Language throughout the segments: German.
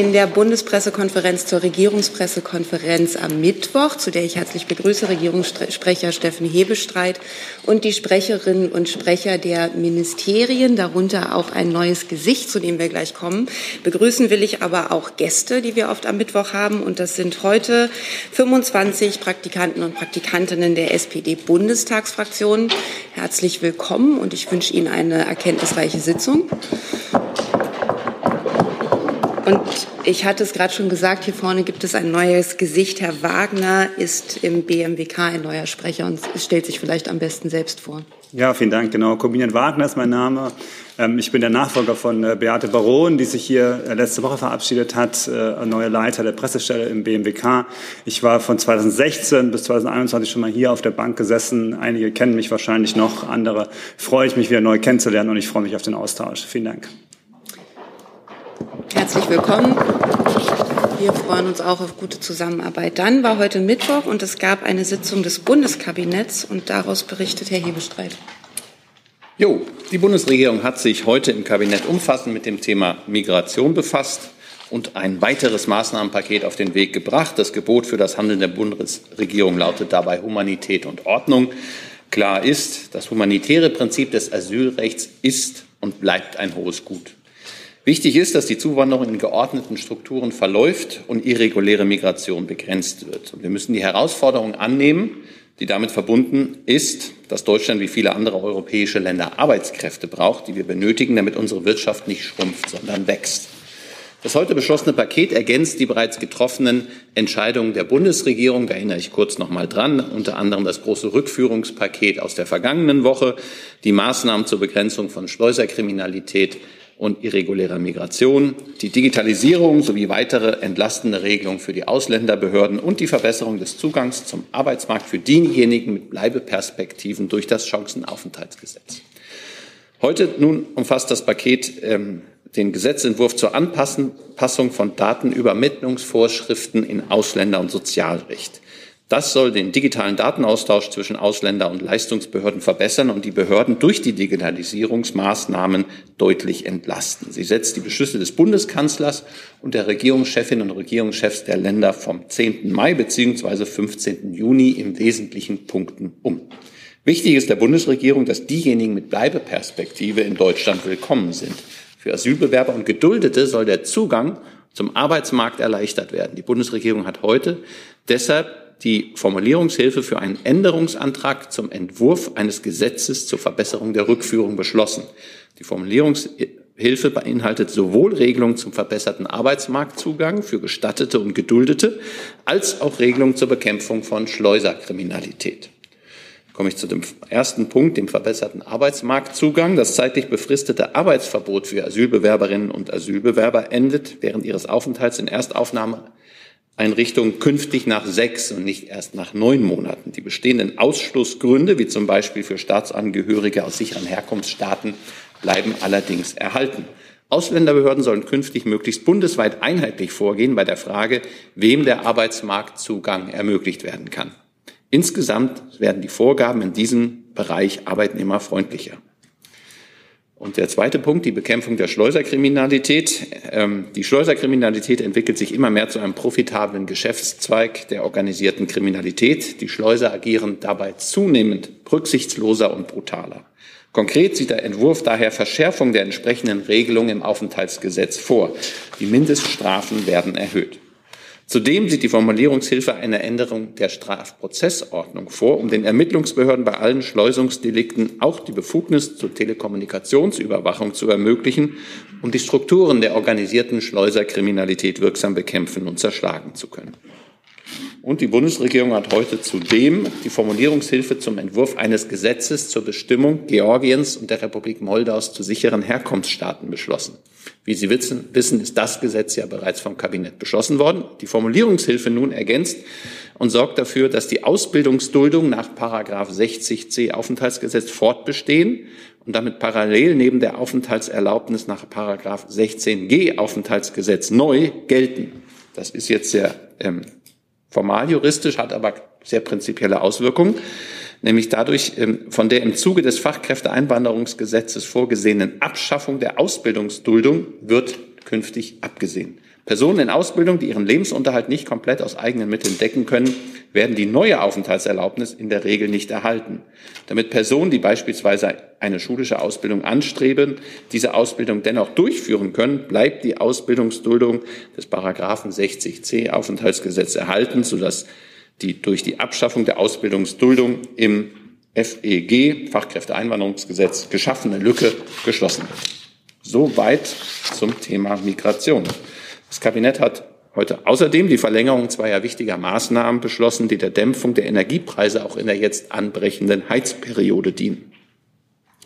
in der Bundespressekonferenz zur Regierungspressekonferenz am Mittwoch, zu der ich herzlich begrüße Regierungssprecher Steffen Hebestreit und die Sprecherinnen und Sprecher der Ministerien, darunter auch ein neues Gesicht, zu dem wir gleich kommen. Begrüßen will ich aber auch Gäste, die wir oft am Mittwoch haben. Und das sind heute 25 Praktikanten und Praktikantinnen der SPD-Bundestagsfraktion. Herzlich willkommen und ich wünsche Ihnen eine erkenntnisreiche Sitzung. Und ich hatte es gerade schon gesagt, hier vorne gibt es ein neues Gesicht. Herr Wagner ist im BMWK ein neuer Sprecher und stellt sich vielleicht am besten selbst vor. Ja, vielen Dank. Genau, Corbinian Wagner ist mein Name. Ähm, ich bin der Nachfolger von äh, Beate Baron, die sich hier äh, letzte Woche verabschiedet hat, äh, neue Leiter der Pressestelle im BMWK. Ich war von 2016 bis 2021 schon mal hier auf der Bank gesessen. Einige kennen mich wahrscheinlich noch, andere freue ich mich wieder neu kennenzulernen und ich freue mich auf den Austausch. Vielen Dank. Herzlich willkommen. Wir freuen uns auch auf gute Zusammenarbeit. Dann war heute Mittwoch und es gab eine Sitzung des Bundeskabinetts und daraus berichtet Herr Hebestreit. Jo, die Bundesregierung hat sich heute im Kabinett umfassend mit dem Thema Migration befasst und ein weiteres Maßnahmenpaket auf den Weg gebracht. Das Gebot für das Handeln der Bundesregierung lautet dabei Humanität und Ordnung. Klar ist, das humanitäre Prinzip des Asylrechts ist und bleibt ein hohes Gut. Wichtig ist, dass die Zuwanderung in geordneten Strukturen verläuft und irreguläre Migration begrenzt wird. Und wir müssen die Herausforderung annehmen, die damit verbunden ist, dass Deutschland wie viele andere europäische Länder Arbeitskräfte braucht, die wir benötigen, damit unsere Wirtschaft nicht schrumpft, sondern wächst. Das heute beschlossene Paket ergänzt die bereits getroffenen Entscheidungen der Bundesregierung. Da erinnere ich kurz noch mal dran. Unter anderem das große Rückführungspaket aus der vergangenen Woche, die Maßnahmen zur Begrenzung von Schleuserkriminalität und irregulärer Migration, die Digitalisierung sowie weitere entlastende Regelungen für die Ausländerbehörden und die Verbesserung des Zugangs zum Arbeitsmarkt für diejenigen mit Bleibeperspektiven durch das Chancenaufenthaltsgesetz. Heute nun umfasst das Paket ähm, den Gesetzentwurf zur Anpassung von Datenübermittlungsvorschriften in Ausländer- und Sozialrecht. Das soll den digitalen Datenaustausch zwischen Ausländer- und Leistungsbehörden verbessern und die Behörden durch die Digitalisierungsmaßnahmen deutlich entlasten. Sie setzt die Beschlüsse des Bundeskanzlers und der Regierungschefinnen und Regierungschefs der Länder vom 10. Mai bzw. 15. Juni im wesentlichen Punkten um. Wichtig ist der Bundesregierung, dass diejenigen mit Bleibeperspektive in Deutschland willkommen sind. Für Asylbewerber und Geduldete soll der Zugang zum Arbeitsmarkt erleichtert werden. Die Bundesregierung hat heute deshalb die Formulierungshilfe für einen Änderungsantrag zum Entwurf eines Gesetzes zur Verbesserung der Rückführung beschlossen. Die Formulierungshilfe beinhaltet sowohl Regelungen zum verbesserten Arbeitsmarktzugang für Gestattete und Geduldete als auch Regelungen zur Bekämpfung von Schleuserkriminalität komme ich zu dem ersten Punkt, dem verbesserten Arbeitsmarktzugang. Das zeitlich befristete Arbeitsverbot für Asylbewerberinnen und Asylbewerber endet während ihres Aufenthalts in Erstaufnahme Einrichtungen künftig nach sechs und nicht erst nach neun Monaten. Die bestehenden Ausschlussgründe, wie zum Beispiel für Staatsangehörige aus sicheren Herkunftsstaaten, bleiben allerdings erhalten. Ausländerbehörden sollen künftig möglichst bundesweit einheitlich vorgehen bei der Frage, wem der Arbeitsmarktzugang ermöglicht werden kann. Insgesamt werden die Vorgaben in diesem Bereich arbeitnehmerfreundlicher. Und der zweite Punkt, die Bekämpfung der Schleuserkriminalität. Ähm, die Schleuserkriminalität entwickelt sich immer mehr zu einem profitablen Geschäftszweig der organisierten Kriminalität. Die Schleuser agieren dabei zunehmend rücksichtsloser und brutaler. Konkret sieht der Entwurf daher Verschärfung der entsprechenden Regelungen im Aufenthaltsgesetz vor. Die Mindeststrafen werden erhöht. Zudem sieht die Formulierungshilfe eine Änderung der Strafprozessordnung vor, um den Ermittlungsbehörden bei allen Schleusungsdelikten auch die Befugnis zur Telekommunikationsüberwachung zu ermöglichen, um die Strukturen der organisierten Schleuserkriminalität wirksam bekämpfen und zerschlagen zu können. Und die Bundesregierung hat heute zudem die Formulierungshilfe zum Entwurf eines Gesetzes zur Bestimmung Georgiens und der Republik Moldaus zu sicheren Herkunftsstaaten beschlossen. Wie Sie wissen, ist das Gesetz ja bereits vom Kabinett beschlossen worden. Die Formulierungshilfe nun ergänzt und sorgt dafür, dass die Ausbildungsduldung nach Paragraph 60c Aufenthaltsgesetz fortbestehen und damit parallel neben der Aufenthaltserlaubnis nach Paragraph 16g Aufenthaltsgesetz neu gelten. Das ist jetzt sehr ähm, formal juristisch, hat aber sehr prinzipielle Auswirkungen, nämlich dadurch ähm, von der im Zuge des Fachkräfteeinwanderungsgesetzes vorgesehenen Abschaffung der Ausbildungsduldung wird künftig abgesehen. Personen in Ausbildung, die ihren Lebensunterhalt nicht komplett aus eigenen Mitteln decken können, werden die neue Aufenthaltserlaubnis in der Regel nicht erhalten. Damit Personen, die beispielsweise eine schulische Ausbildung anstreben, diese Ausbildung dennoch durchführen können, bleibt die Ausbildungsduldung des Paragraphen 60c Aufenthaltsgesetz erhalten, sodass die durch die Abschaffung der Ausbildungsduldung im FEG, Fachkräfteeinwanderungsgesetz, geschaffene Lücke geschlossen wird. Soweit zum Thema Migration. Das Kabinett hat heute außerdem die Verlängerung zweier wichtiger Maßnahmen beschlossen, die der Dämpfung der Energiepreise auch in der jetzt anbrechenden Heizperiode dienen.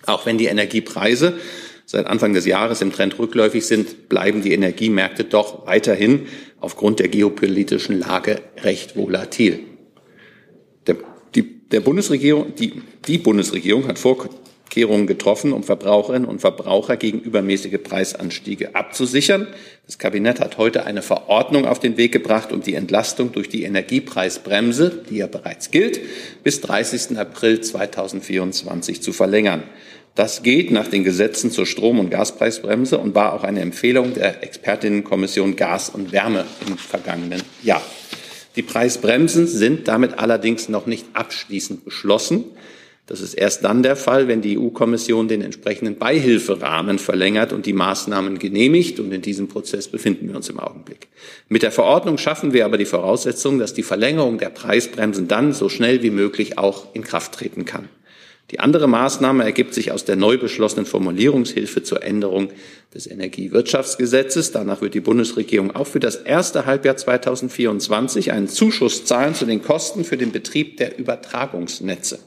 Auch wenn die Energiepreise seit Anfang des Jahres im Trend rückläufig sind, bleiben die Energiemärkte doch weiterhin aufgrund der geopolitischen Lage recht volatil. Der, die, der Bundesregierung, die, die Bundesregierung hat vor Vorkehrungen getroffen, um Verbraucherinnen und Verbraucher gegen übermäßige Preisanstiege abzusichern. Das Kabinett hat heute eine Verordnung auf den Weg gebracht, um die Entlastung durch die Energiepreisbremse, die ja bereits gilt, bis 30. April 2024 zu verlängern. Das geht nach den Gesetzen zur Strom- und Gaspreisbremse und war auch eine Empfehlung der Expertinnenkommission Gas und Wärme im vergangenen Jahr. Die Preisbremsen sind damit allerdings noch nicht abschließend beschlossen. Das ist erst dann der Fall, wenn die EU-Kommission den entsprechenden Beihilferahmen verlängert und die Maßnahmen genehmigt. Und in diesem Prozess befinden wir uns im Augenblick. Mit der Verordnung schaffen wir aber die Voraussetzung, dass die Verlängerung der Preisbremsen dann so schnell wie möglich auch in Kraft treten kann. Die andere Maßnahme ergibt sich aus der neu beschlossenen Formulierungshilfe zur Änderung des Energiewirtschaftsgesetzes. Danach wird die Bundesregierung auch für das erste Halbjahr 2024 einen Zuschuss zahlen zu den Kosten für den Betrieb der Übertragungsnetze.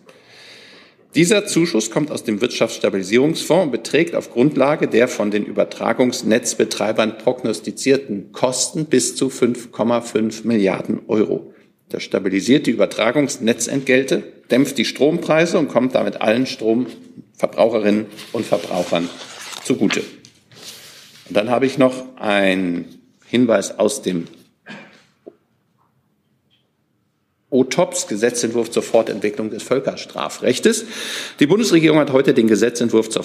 Dieser Zuschuss kommt aus dem Wirtschaftsstabilisierungsfonds und beträgt auf Grundlage der von den Übertragungsnetzbetreibern prognostizierten Kosten bis zu 5,5 Milliarden Euro. Das stabilisiert die Übertragungsnetzentgelte, dämpft die Strompreise und kommt damit allen Stromverbraucherinnen und Verbrauchern zugute. Und dann habe ich noch einen Hinweis aus dem OTOPS, Gesetzentwurf zur Fortentwicklung des Völkerstrafrechtes. Die Bundesregierung hat heute den Gesetzentwurf zur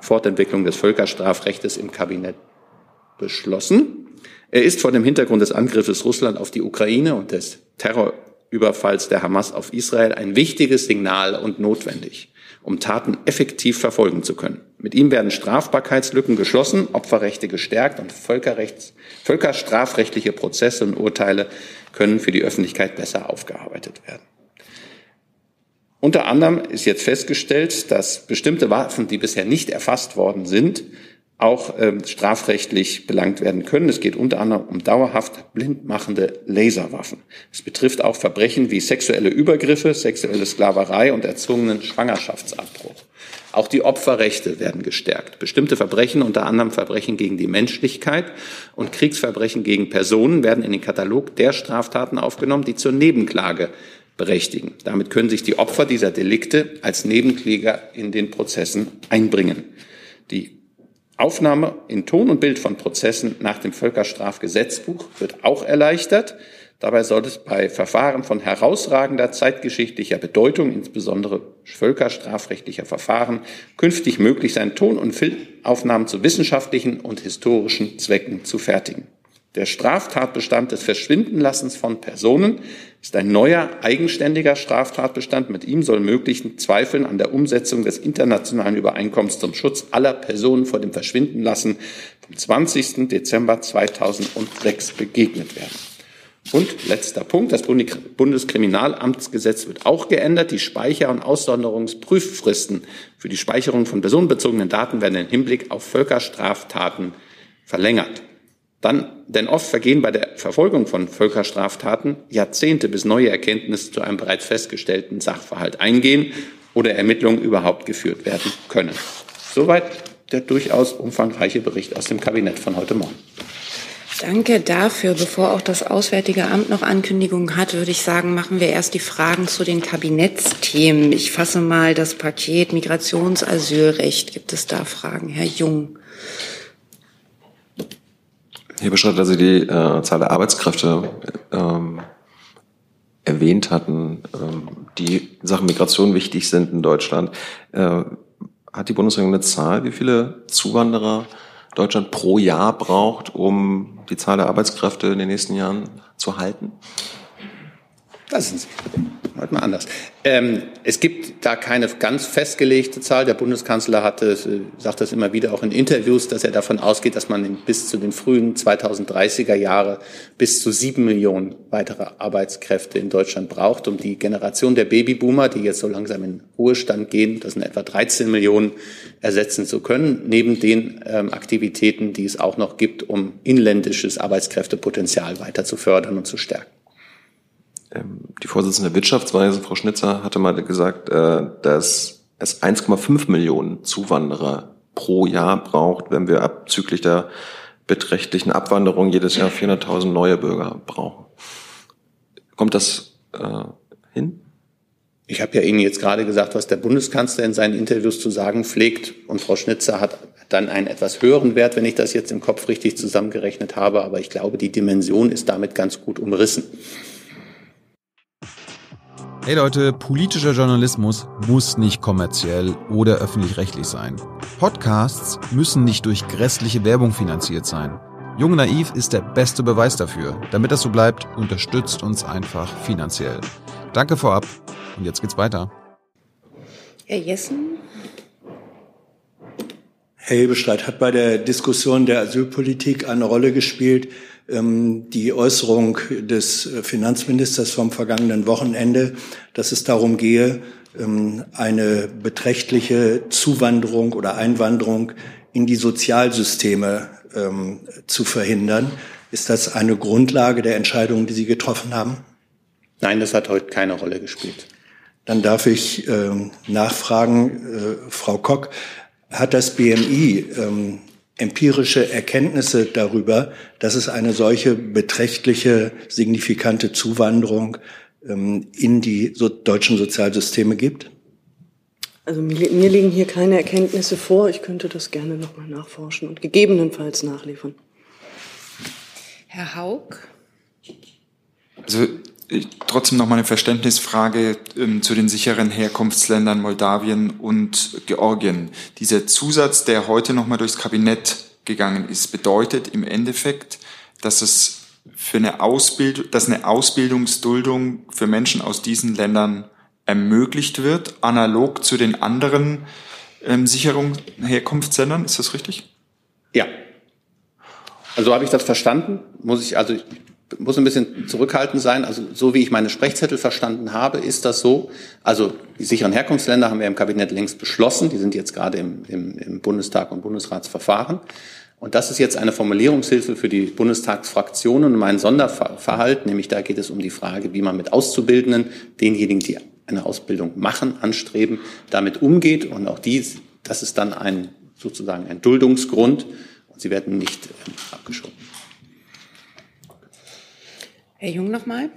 Fortentwicklung des Völkerstrafrechtes im Kabinett beschlossen. Er ist vor dem Hintergrund des Angriffes Russland auf die Ukraine und des Terrorüberfalls der Hamas auf Israel ein wichtiges Signal und notwendig, um Taten effektiv verfolgen zu können. Mit ihm werden Strafbarkeitslücken geschlossen, Opferrechte gestärkt und Völkerrechts, völkerstrafrechtliche Prozesse und Urteile können für die Öffentlichkeit besser aufgearbeitet werden. Unter anderem ist jetzt festgestellt, dass bestimmte Waffen, die bisher nicht erfasst worden sind, auch äh, strafrechtlich belangt werden können. Es geht unter anderem um dauerhaft blindmachende Laserwaffen. Es betrifft auch Verbrechen wie sexuelle Übergriffe, sexuelle Sklaverei und erzwungenen Schwangerschaftsabbruch. Auch die Opferrechte werden gestärkt. Bestimmte Verbrechen, unter anderem Verbrechen gegen die Menschlichkeit und Kriegsverbrechen gegen Personen, werden in den Katalog der Straftaten aufgenommen, die zur Nebenklage berechtigen. Damit können sich die Opfer dieser Delikte als Nebenkläger in den Prozessen einbringen. Die Aufnahme in Ton und Bild von Prozessen nach dem Völkerstrafgesetzbuch wird auch erleichtert. Dabei soll es bei Verfahren von herausragender zeitgeschichtlicher Bedeutung, insbesondere völkerstrafrechtlicher Verfahren, künftig möglich sein, Ton- und Filmaufnahmen zu wissenschaftlichen und historischen Zwecken zu fertigen. Der Straftatbestand des Verschwindenlassens von Personen ist ein neuer, eigenständiger Straftatbestand. Mit ihm soll möglichen Zweifeln an der Umsetzung des internationalen Übereinkommens zum Schutz aller Personen vor dem Verschwindenlassen vom 20. Dezember 2006 begegnet werden. Und letzter Punkt, das Bundeskriminalamtsgesetz wird auch geändert. Die Speicher- und Aussonderungsprüffristen für die Speicherung von personenbezogenen Daten werden im Hinblick auf Völkerstraftaten verlängert. Dann, denn oft vergehen bei der Verfolgung von Völkerstraftaten Jahrzehnte, bis neue Erkenntnisse zu einem bereits festgestellten Sachverhalt eingehen oder Ermittlungen überhaupt geführt werden können. Soweit der durchaus umfangreiche Bericht aus dem Kabinett von heute Morgen. Danke dafür. Bevor auch das Auswärtige Amt noch Ankündigungen hat, würde ich sagen, machen wir erst die Fragen zu den Kabinettsthemen. Ich fasse mal das Paket Migrationsasylrecht. Gibt es da Fragen? Herr Jung. Herr Beschreit, also die äh, Zahl der Arbeitskräfte ähm, erwähnt hatten, ähm, die Sachen Migration wichtig sind in Deutschland. Äh, hat die Bundesregierung eine Zahl, wie viele Zuwanderer Deutschland pro Jahr braucht, um die Zahl der Arbeitskräfte in den nächsten Jahren zu halten? Das sind Sie. Heute mal anders. Ähm, es gibt da keine ganz festgelegte Zahl. Der Bundeskanzler hatte, äh, sagt das immer wieder auch in Interviews, dass er davon ausgeht, dass man bis zu den frühen 2030er Jahre bis zu sieben Millionen weitere Arbeitskräfte in Deutschland braucht, um die Generation der Babyboomer, die jetzt so langsam in Ruhestand gehen, das sind etwa 13 Millionen, ersetzen zu können, neben den ähm, Aktivitäten, die es auch noch gibt, um inländisches Arbeitskräftepotenzial weiter zu fördern und zu stärken. Ähm, die Vorsitzende der Wirtschaftsweise, Frau Schnitzer, hatte mal gesagt, äh, dass es 1,5 Millionen Zuwanderer pro Jahr braucht, wenn wir abzüglich der beträchtlichen Abwanderung jedes Jahr 400.000 neue Bürger brauchen. Kommt das äh, hin? Ich habe ja Ihnen jetzt gerade gesagt, was der Bundeskanzler in seinen Interviews zu sagen pflegt. Und Frau Schnitzer hat dann einen etwas höheren Wert, wenn ich das jetzt im Kopf richtig zusammengerechnet habe. Aber ich glaube, die Dimension ist damit ganz gut umrissen. Hey Leute, politischer Journalismus muss nicht kommerziell oder öffentlich-rechtlich sein. Podcasts müssen nicht durch grässliche Werbung finanziert sein. Jung Naiv ist der beste Beweis dafür. Damit das so bleibt, unterstützt uns einfach finanziell. Danke vorab und jetzt geht's weiter. Herr Jessen? Herr Hebestreit hat bei der Diskussion der Asylpolitik eine Rolle gespielt, die Äußerung des Finanzministers vom vergangenen Wochenende, dass es darum gehe, ähm, eine beträchtliche Zuwanderung oder Einwanderung in die Sozialsysteme ähm, zu verhindern. Ist das eine Grundlage der Entscheidungen, die Sie getroffen haben? Nein, das hat heute keine Rolle gespielt. Dann darf ich nachfragen, äh, Frau Kock, hat das BMI empirische Erkenntnisse darüber, dass es eine solche beträchtliche, signifikante Zuwanderung ähm, in die so deutschen Sozialsysteme gibt? Also mir, mir, liegen hier keine Erkenntnisse vor. Ich könnte das gerne nochmal nachforschen und gegebenenfalls nachliefern. Herr Haug? Also trotzdem noch mal eine Verständnisfrage ähm, zu den sicheren Herkunftsländern Moldawien und Georgien. Dieser Zusatz, der heute noch mal durchs Kabinett gegangen ist, bedeutet im Endeffekt, dass es für eine Ausbildung, dass eine Ausbildungsduldung für Menschen aus diesen Ländern ermöglicht wird, analog zu den anderen ähm, sicheren Herkunftsländern. Ist das richtig? Ja. Also habe ich das verstanden? Muss ich also muss ein bisschen zurückhaltend sein. Also so wie ich meine Sprechzettel verstanden habe, ist das so. Also die sicheren Herkunftsländer haben wir im Kabinett längst beschlossen. Die sind jetzt gerade im, im, im Bundestag und Bundesratsverfahren. Und das ist jetzt eine Formulierungshilfe für die Bundestagsfraktionen und mein Sonderverhalten, nämlich da geht es um die Frage, wie man mit Auszubildenden, denjenigen, die eine Ausbildung machen, anstreben, damit umgeht. Und auch dies, das ist dann ein, sozusagen ein Duldungsgrund und sie werden nicht ähm, abgeschoben. Herr Jung nochmal.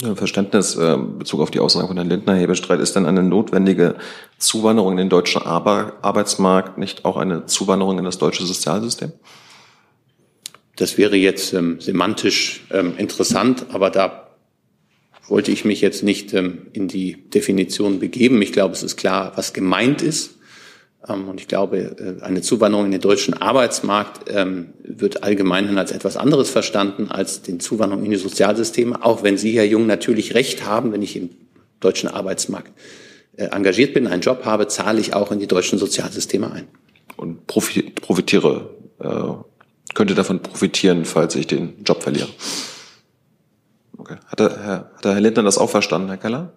Ja, Verständnis äh, Bezug auf die Aussage von Herrn Lindner, Hebestreit, ist denn eine notwendige Zuwanderung in den deutschen Ar Arbeitsmarkt nicht auch eine Zuwanderung in das deutsche Sozialsystem? Das wäre jetzt ähm, semantisch ähm, interessant, aber da wollte ich mich jetzt nicht ähm, in die Definition begeben. Ich glaube, es ist klar, was gemeint ist. Ähm, und ich glaube, äh, eine Zuwanderung in den deutschen Arbeitsmarkt ähm, wird allgemein als etwas anderes verstanden als den Zuwanderung in die Sozialsysteme. Auch wenn Sie, Herr Jung, natürlich recht haben, wenn ich im deutschen Arbeitsmarkt äh, engagiert bin, einen Job habe, zahle ich auch in die deutschen Sozialsysteme ein. Und profitiere, äh, könnte davon profitieren, falls ich den Job verliere. Okay. Hat, der, Herr, hat der Herr Lindner das auch verstanden, Herr Keller?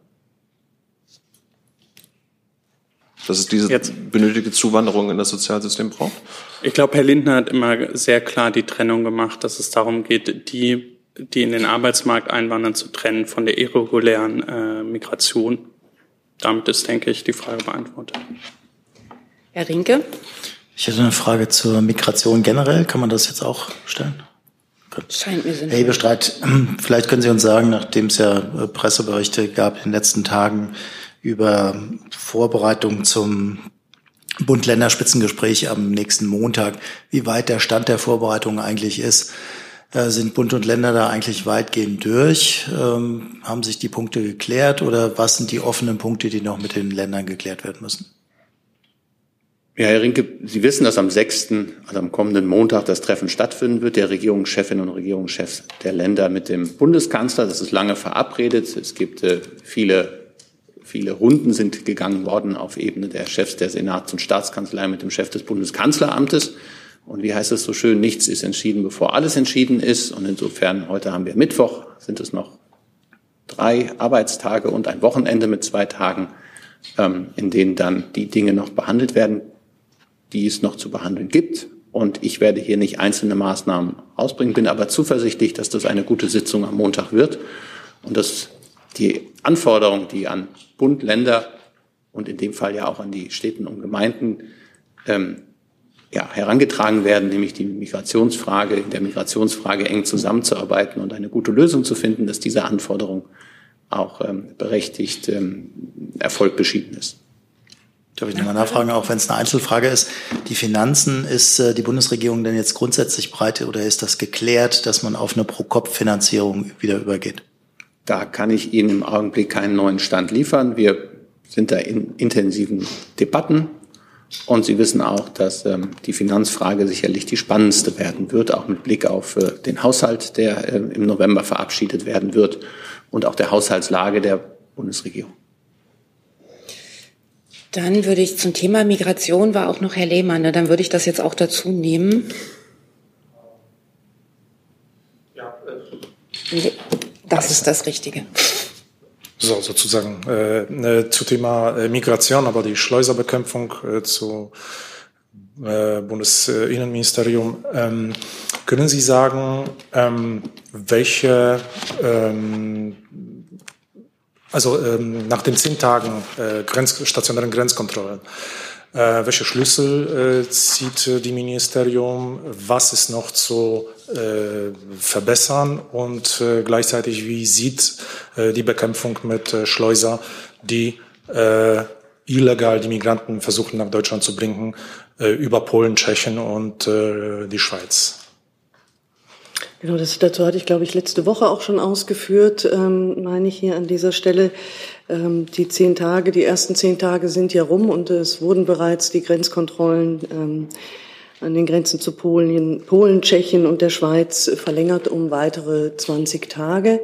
Dass es diese Jetzt. benötigte Zuwanderung in das Sozialsystem braucht? Ich glaube, Herr Lindner hat immer sehr klar die Trennung gemacht, dass es darum geht, die, die in den Arbeitsmarkt einwandern, zu trennen von der irregulären äh, Migration. Damit ist, denke ich, die Frage beantwortet. Herr Rinke? Ich hätte eine Frage zur Migration generell. Kann man das jetzt auch stellen? Scheint mir sinnvoll. Herr Ebestreit, vielleicht können Sie uns sagen, nachdem es ja äh, Presseberichte gab in den letzten Tagen, über Vorbereitungen zum Bund-Länder-Spitzengespräch am nächsten Montag, wie weit der Stand der Vorbereitungen eigentlich ist. Äh, sind Bund und Länder da eigentlich weitgehend durch? Ähm, haben sich die Punkte geklärt oder was sind die offenen Punkte, die noch mit den Ländern geklärt werden müssen? Ja, Herr Rinke, Sie wissen, dass am 6., also am kommenden Montag, das Treffen stattfinden wird, der Regierungschefinnen und Regierungschefs der Länder mit dem Bundeskanzler. Das ist lange verabredet. Es gibt äh, viele, viele Runden sind gegangen worden auf Ebene der Chefs der Senats- und Staatskanzlei mit dem Chef des Bundeskanzleramtes. Und wie heißt es so schön, nichts ist entschieden, bevor alles entschieden ist. Und insofern, heute haben wir Mittwoch, sind es noch drei Arbeitstage und ein Wochenende mit zwei Tagen, ähm, in denen dann die Dinge noch behandelt werden die es noch zu behandeln gibt. Und ich werde hier nicht einzelne Maßnahmen ausbringen, bin aber zuversichtlich, dass das eine gute Sitzung am Montag wird und dass die Anforderungen, die an Bund, Länder und in dem Fall ja auch an die Städten und Gemeinden ähm, ja, herangetragen werden, nämlich die Migrationsfrage, in der Migrationsfrage eng zusammenzuarbeiten und eine gute Lösung zu finden, dass diese Anforderung auch ähm, berechtigt ähm, Erfolg beschieden ist. Darf ich nochmal nachfragen, auch wenn es eine Einzelfrage ist. Die Finanzen, ist äh, die Bundesregierung denn jetzt grundsätzlich breit oder ist das geklärt, dass man auf eine Pro-Kopf-Finanzierung wieder übergeht? Da kann ich Ihnen im Augenblick keinen neuen Stand liefern. Wir sind da in intensiven Debatten. Und Sie wissen auch, dass ähm, die Finanzfrage sicherlich die spannendste werden wird, auch mit Blick auf äh, den Haushalt, der äh, im November verabschiedet werden wird und auch der Haushaltslage der Bundesregierung. Dann würde ich zum Thema Migration war auch noch Herr Lehmann, ne? dann würde ich das jetzt auch dazu nehmen. Ja, äh. Das ist das Richtige. So, sozusagen äh, äh, zu Thema äh, Migration, aber die Schleuserbekämpfung äh, zu äh, Bundesinnenministerium. Ähm, können Sie sagen, ähm, welche ähm, also ähm, nach den zehn Tagen äh, Grenz, stationären Grenzkontrollen, äh, welche Schlüssel äh, zieht äh, die Ministerium, was ist noch zu verbessern und äh, gleichzeitig wie sieht äh, die Bekämpfung mit äh, Schleuser, die äh, illegal die Migranten versuchen nach Deutschland zu bringen, äh, über Polen, Tschechien und äh, die Schweiz. Genau, das, dazu hatte ich, glaube ich, letzte Woche auch schon ausgeführt, ähm, meine ich hier an dieser Stelle. Ähm, die zehn Tage, die ersten zehn Tage sind ja rum und es wurden bereits die Grenzkontrollen ähm, an den Grenzen zu Polen, Polen, Tschechien und der Schweiz verlängert um weitere 20 Tage.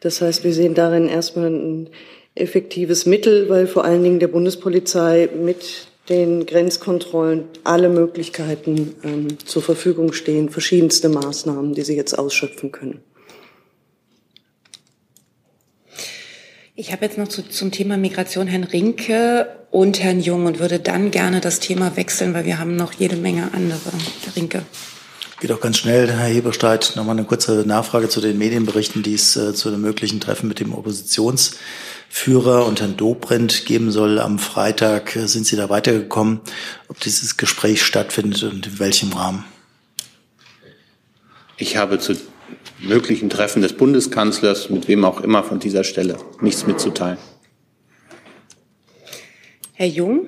Das heißt, wir sehen darin erstmal ein effektives Mittel, weil vor allen Dingen der Bundespolizei mit den Grenzkontrollen alle Möglichkeiten ähm, zur Verfügung stehen, verschiedenste Maßnahmen, die sie jetzt ausschöpfen können. Ich habe jetzt noch zu, zum Thema Migration Herrn Rinke und Herrn Jung und würde dann gerne das Thema wechseln, weil wir haben noch jede Menge andere. Herr Rinke. Geht auch ganz schnell, Herr Heberstreit. Nochmal eine kurze Nachfrage zu den Medienberichten, die es äh, zu einem möglichen Treffen mit dem Oppositions Führer und Herrn Dobrindt geben soll am Freitag. Sind Sie da weitergekommen, ob dieses Gespräch stattfindet und in welchem Rahmen? Ich habe zu möglichen Treffen des Bundeskanzlers, mit wem auch immer von dieser Stelle, nichts mitzuteilen. Herr Jung?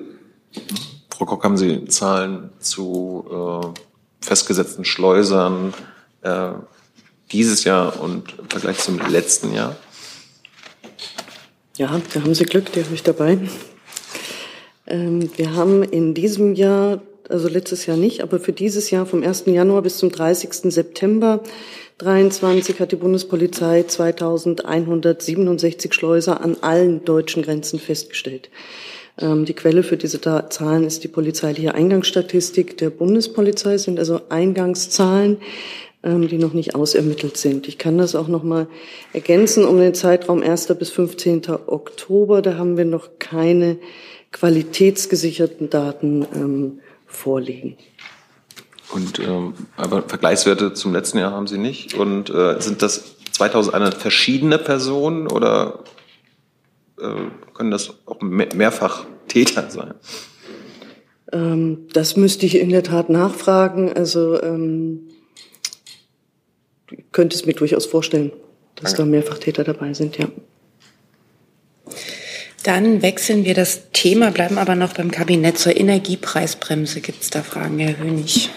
Frau Kock, haben Sie Zahlen zu äh, festgesetzten Schleusern äh, dieses Jahr und im Vergleich zum letzten Jahr? Ja, da haben Sie Glück, die habe ich dabei. Ähm, wir haben in diesem Jahr, also letztes Jahr nicht, aber für dieses Jahr vom 1. Januar bis zum 30. September 23 hat die Bundespolizei 2167 Schleuser an allen deutschen Grenzen festgestellt. Ähm, die Quelle für diese Zahlen ist die polizeiliche Eingangsstatistik der Bundespolizei, sind also Eingangszahlen ähm, die noch nicht ausermittelt sind. Ich kann das auch noch mal ergänzen um den Zeitraum 1. bis 15. Oktober. Da haben wir noch keine qualitätsgesicherten Daten ähm, vorliegen. Und ähm, aber Vergleichswerte zum letzten Jahr haben Sie nicht. Und äh, sind das 2100 verschiedene Personen oder äh, können das auch mehr mehrfach Täter sein? Ähm, das müsste ich in der Tat nachfragen. Also ähm, könnte es mir durchaus vorstellen, dass Danke. da Mehrfachtäter dabei sind, ja. Dann wechseln wir das Thema, bleiben aber noch beim Kabinett zur Energiepreisbremse. Gibt es da Fragen, Herr Hönig?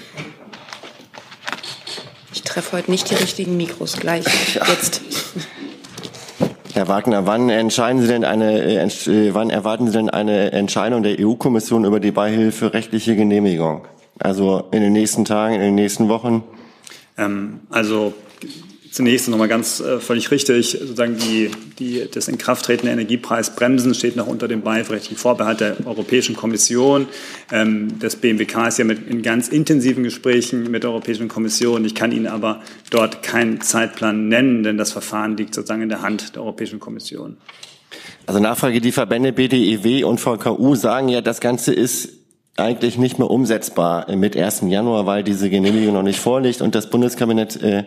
Ich treffe heute nicht die richtigen Mikros. Gleich, jetzt. Herr Wagner, wann entscheiden Sie denn eine, äh, äh, wann erwarten Sie denn eine Entscheidung der EU-Kommission über die beihilferechtliche Genehmigung? Also in den nächsten Tagen, in den nächsten Wochen? Ähm, also Zunächst nochmal ganz äh, völlig richtig, sozusagen die, die, das Inkrafttreten der Energiepreisbremsen steht noch unter dem beihilferechtlichen Vorbehalt der Europäischen Kommission. Ähm, das BMWK ist ja mit, in ganz intensiven Gesprächen mit der Europäischen Kommission. Ich kann Ihnen aber dort keinen Zeitplan nennen, denn das Verfahren liegt sozusagen in der Hand der Europäischen Kommission. Also Nachfrage, die Verbände BDEW und VKU sagen ja, das Ganze ist eigentlich nicht mehr umsetzbar mit 1. Januar, weil diese Genehmigung noch nicht vorliegt und das Bundeskabinett äh,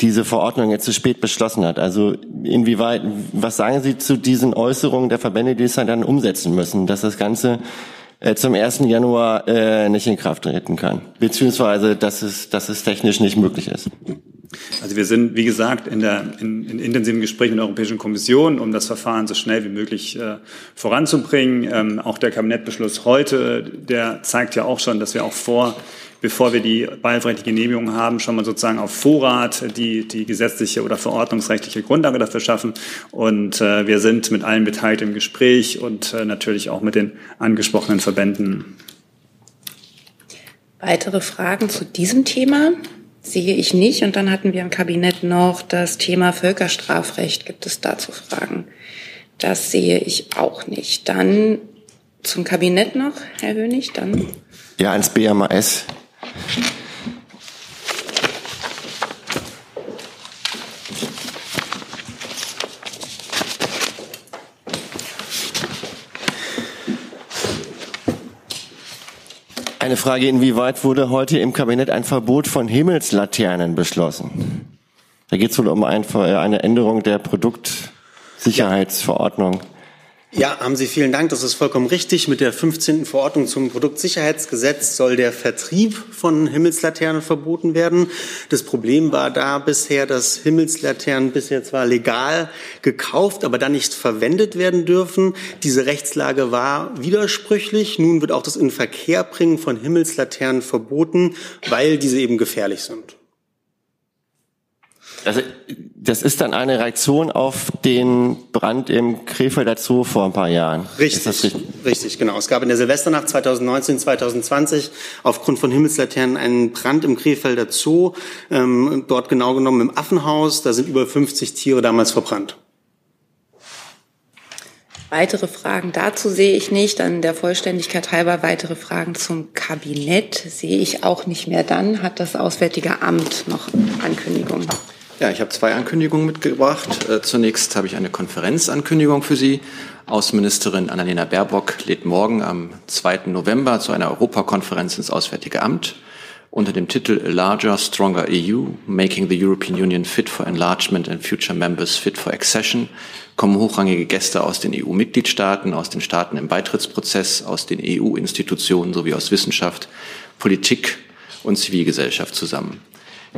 diese Verordnung jetzt zu spät beschlossen hat. Also inwieweit, was sagen Sie zu diesen Äußerungen der Verbände, die es dann umsetzen müssen, dass das Ganze äh, zum 1. Januar äh, nicht in Kraft treten kann, beziehungsweise dass es, dass es technisch nicht möglich ist? Also wir sind, wie gesagt, in, der, in, in intensiven Gesprächen mit der Europäischen Kommission, um das Verfahren so schnell wie möglich äh, voranzubringen. Ähm, auch der Kabinettbeschluss heute, der zeigt ja auch schon, dass wir auch vor bevor wir die beihilferechtliche Genehmigung haben, schon mal sozusagen auf Vorrat die, die gesetzliche oder verordnungsrechtliche Grundlage dafür schaffen. Und äh, wir sind mit allen Beteiligten im Gespräch und äh, natürlich auch mit den angesprochenen Verbänden. Weitere Fragen zu diesem Thema sehe ich nicht. Und dann hatten wir im Kabinett noch das Thema Völkerstrafrecht. Gibt es dazu Fragen? Das sehe ich auch nicht. Dann zum Kabinett noch, Herr Hönig, dann. Ja, ans BMAS. Eine Frage, inwieweit wurde heute im Kabinett ein Verbot von Himmelslaternen beschlossen? Da geht es wohl um ein, eine Änderung der Produktsicherheitsverordnung. Ja, haben Sie vielen Dank. Das ist vollkommen richtig. Mit der 15. Verordnung zum Produktsicherheitsgesetz soll der Vertrieb von Himmelslaternen verboten werden. Das Problem war da bisher, dass Himmelslaternen bisher zwar legal gekauft, aber dann nicht verwendet werden dürfen. Diese Rechtslage war widersprüchlich. Nun wird auch das Inverkehrbringen von Himmelslaternen verboten, weil diese eben gefährlich sind. Also das ist dann eine Reaktion auf den Brand im Krefelder Zoo vor ein paar Jahren. Richtig, richtig? richtig, genau. Es gab in der Silvesternacht 2019, 2020 aufgrund von Himmelslaternen einen Brand im Krefelder Zoo, ähm, dort genau genommen im Affenhaus. Da sind über 50 Tiere damals verbrannt. Weitere Fragen dazu sehe ich nicht. Dann der Vollständigkeit halber weitere Fragen zum Kabinett sehe ich auch nicht mehr. Dann hat das Auswärtige Amt noch Ankündigungen. Ja, ich habe zwei Ankündigungen mitgebracht. Äh, zunächst habe ich eine Konferenzankündigung für Sie. Außenministerin Annalena Baerbock lädt morgen am 2. November zu einer Europakonferenz ins Auswärtige Amt unter dem Titel A Larger, Stronger EU, Making the European Union Fit for Enlargement and Future Members Fit for Accession, kommen hochrangige Gäste aus den EU-Mitgliedstaaten, aus den Staaten im Beitrittsprozess, aus den EU-Institutionen sowie aus Wissenschaft, Politik und Zivilgesellschaft zusammen.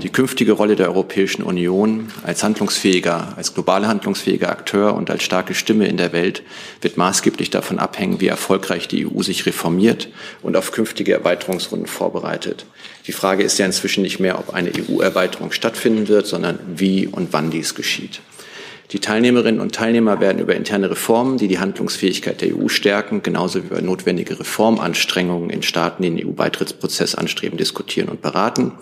Die künftige Rolle der Europäischen Union als handlungsfähiger, als global handlungsfähiger Akteur und als starke Stimme in der Welt wird maßgeblich davon abhängen, wie erfolgreich die EU sich reformiert und auf künftige Erweiterungsrunden vorbereitet. Die Frage ist ja inzwischen nicht mehr, ob eine EU-Erweiterung stattfinden wird, sondern wie und wann dies geschieht. Die Teilnehmerinnen und Teilnehmer werden über interne Reformen, die die Handlungsfähigkeit der EU stärken, genauso wie über notwendige Reformanstrengungen in Staaten, die den EU-Beitrittsprozess anstreben, diskutieren und beraten.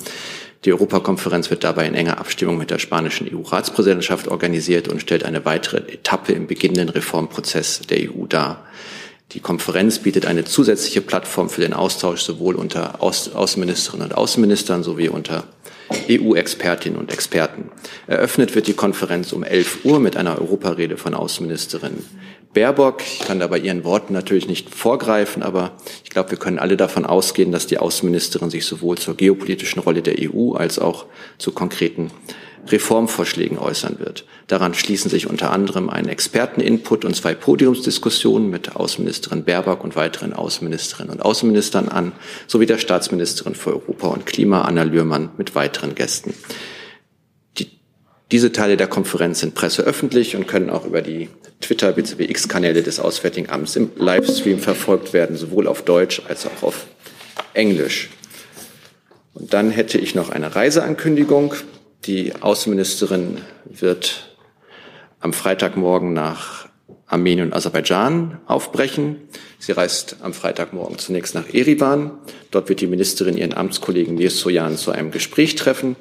Die Europakonferenz wird dabei in enger Abstimmung mit der spanischen EU-Ratspräsidentschaft organisiert und stellt eine weitere Etappe im beginnenden Reformprozess der EU dar. Die Konferenz bietet eine zusätzliche Plattform für den Austausch sowohl unter Außenministerinnen und Außenministern sowie unter EU-Expertinnen und Experten. Eröffnet wird die Konferenz um 11 Uhr mit einer Europarede von Außenministerin Baerbock. Ich kann da bei ihren Worten natürlich nicht vorgreifen, aber ich glaube, wir können alle davon ausgehen, dass die Außenministerin sich sowohl zur geopolitischen Rolle der EU als auch zu konkreten Reformvorschlägen äußern wird. Daran schließen sich unter anderem ein Experteninput und zwei Podiumsdiskussionen mit Außenministerin Baerbock und weiteren Außenministerinnen und Außenministern an, sowie der Staatsministerin für Europa und Klima, Anna Lührmann, mit weiteren Gästen. Die, diese Teile der Konferenz sind presseöffentlich und können auch über die Twitter- bzw. X-Kanäle des Auswärtigen Amts im Livestream verfolgt werden, sowohl auf Deutsch als auch auf Englisch. Und dann hätte ich noch eine Reiseankündigung. Die Außenministerin wird am Freitagmorgen nach Armenien und Aserbaidschan aufbrechen. Sie reist am Freitagmorgen zunächst nach Erivan. Dort wird die Ministerin ihren Amtskollegen Mirsoyan zu einem Gespräch treffen.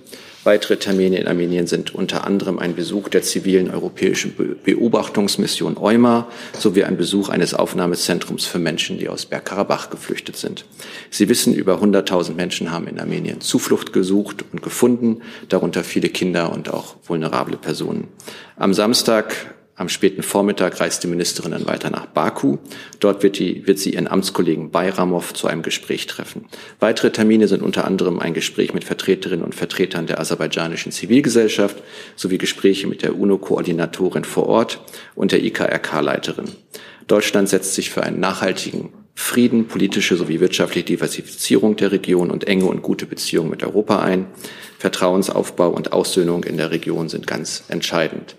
Weitere Termine in Armenien sind unter anderem ein Besuch der zivilen europäischen Beobachtungsmission EUMA sowie ein Besuch eines Aufnahmezentrums für Menschen, die aus Bergkarabach geflüchtet sind. Sie wissen, über 100.000 Menschen haben in Armenien Zuflucht gesucht und gefunden, darunter viele Kinder und auch vulnerable Personen. Am Samstag am späten Vormittag reist die Ministerin dann weiter nach Baku. Dort wird, die, wird sie ihren Amtskollegen Bayramov zu einem Gespräch treffen. Weitere Termine sind unter anderem ein Gespräch mit Vertreterinnen und Vertretern der aserbaidschanischen Zivilgesellschaft sowie Gespräche mit der UNO-Koordinatorin vor Ort und der IKRK-Leiterin. Deutschland setzt sich für einen nachhaltigen Frieden, politische sowie wirtschaftliche Diversifizierung der Region und enge und gute Beziehungen mit Europa ein. Vertrauensaufbau und Aussöhnung in der Region sind ganz entscheidend.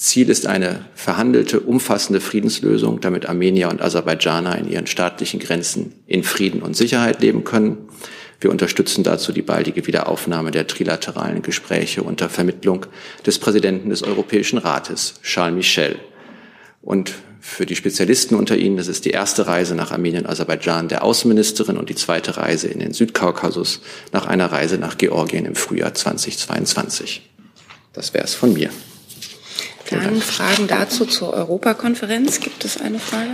Ziel ist eine verhandelte, umfassende Friedenslösung, damit Armenier und Aserbaidschaner in ihren staatlichen Grenzen in Frieden und Sicherheit leben können. Wir unterstützen dazu die baldige Wiederaufnahme der trilateralen Gespräche unter Vermittlung des Präsidenten des Europäischen Rates, Charles Michel. Und für die Spezialisten unter Ihnen, das ist die erste Reise nach Armenien und Aserbaidschan der Außenministerin und die zweite Reise in den Südkaukasus nach einer Reise nach Georgien im Frühjahr 2022. Das wäre es von mir. Dann Fragen dazu zur Europakonferenz. Gibt es eine Frage?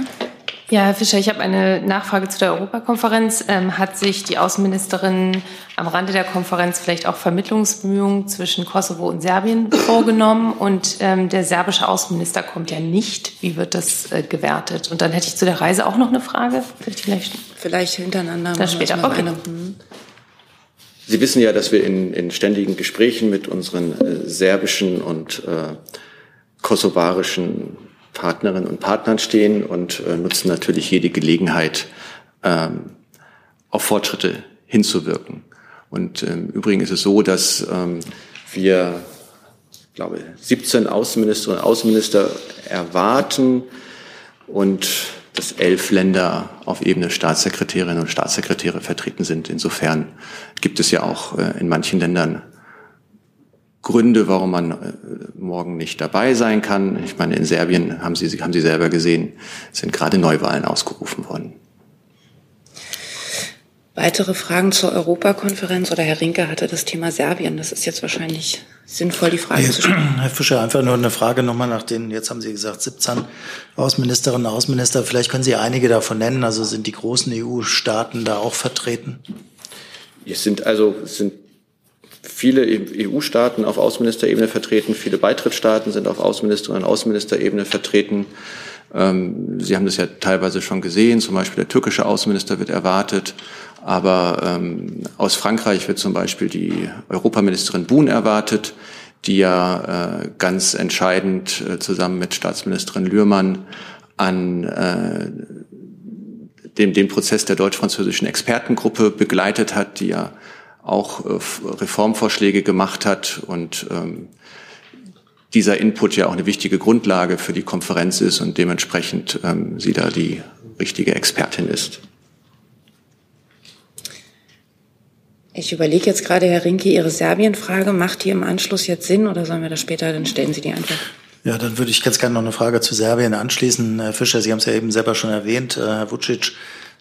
Ja, Herr Fischer, ich habe eine Nachfrage zu der Europakonferenz. Ähm, hat sich die Außenministerin am Rande der Konferenz vielleicht auch Vermittlungsbemühungen zwischen Kosovo und Serbien vorgenommen? Und ähm, der serbische Außenminister kommt ja nicht. Wie wird das äh, gewertet? Und dann hätte ich zu der Reise auch noch eine Frage. Vielleicht, vielleicht, vielleicht hintereinander. Dann später. Okay. Hm. Sie wissen ja, dass wir in, in ständigen Gesprächen mit unseren äh, serbischen und äh, kosovarischen Partnerinnen und Partnern stehen und äh, nutzen natürlich jede Gelegenheit, ähm, auf Fortschritte hinzuwirken. Und ähm, im Übrigen ist es so, dass ähm, wir, glaube, 17 Außenministerinnen und Außenminister erwarten und dass elf Länder auf Ebene Staatssekretärinnen und Staatssekretäre vertreten sind. Insofern gibt es ja auch äh, in manchen Ländern Gründe, warum man äh, morgen nicht dabei sein kann. Ich meine, in Serbien haben Sie, haben Sie selber gesehen, sind gerade Neuwahlen ausgerufen worden. Weitere Fragen zur Europakonferenz oder Herr Rinke hatte das Thema Serbien. Das ist jetzt wahrscheinlich sinnvoll, die Frage zu stellen. Herr Fischer, einfach nur eine Frage nochmal nach den, jetzt haben Sie gesagt, 17 Außenministerinnen und Außenminister. Vielleicht können Sie einige davon nennen. Also sind die großen EU-Staaten da auch vertreten? Es sind also, es sind viele EU-Staaten auf Außenministerebene vertreten, viele Beitrittsstaaten sind auf Außenministerinnen und Außenministerebene vertreten. Ähm, Sie haben das ja teilweise schon gesehen, zum Beispiel der türkische Außenminister wird erwartet, aber ähm, aus Frankreich wird zum Beispiel die Europaministerin Buhn erwartet, die ja äh, ganz entscheidend äh, zusammen mit Staatsministerin Lührmann an äh, dem, dem Prozess der deutsch-französischen Expertengruppe begleitet hat, die ja auch äh, Reformvorschläge gemacht hat und ähm, dieser Input ja auch eine wichtige Grundlage für die Konferenz ist und dementsprechend ähm, sie da die richtige Expertin ist. Ich überlege jetzt gerade, Herr Rinke, Ihre Serbien-Frage, macht die im Anschluss jetzt Sinn oder sollen wir das später, dann stellen Sie die einfach. Ja, dann würde ich ganz gerne noch eine Frage zu Serbien anschließen. Herr Fischer, Sie haben es ja eben selber schon erwähnt. Äh, Herr Vucic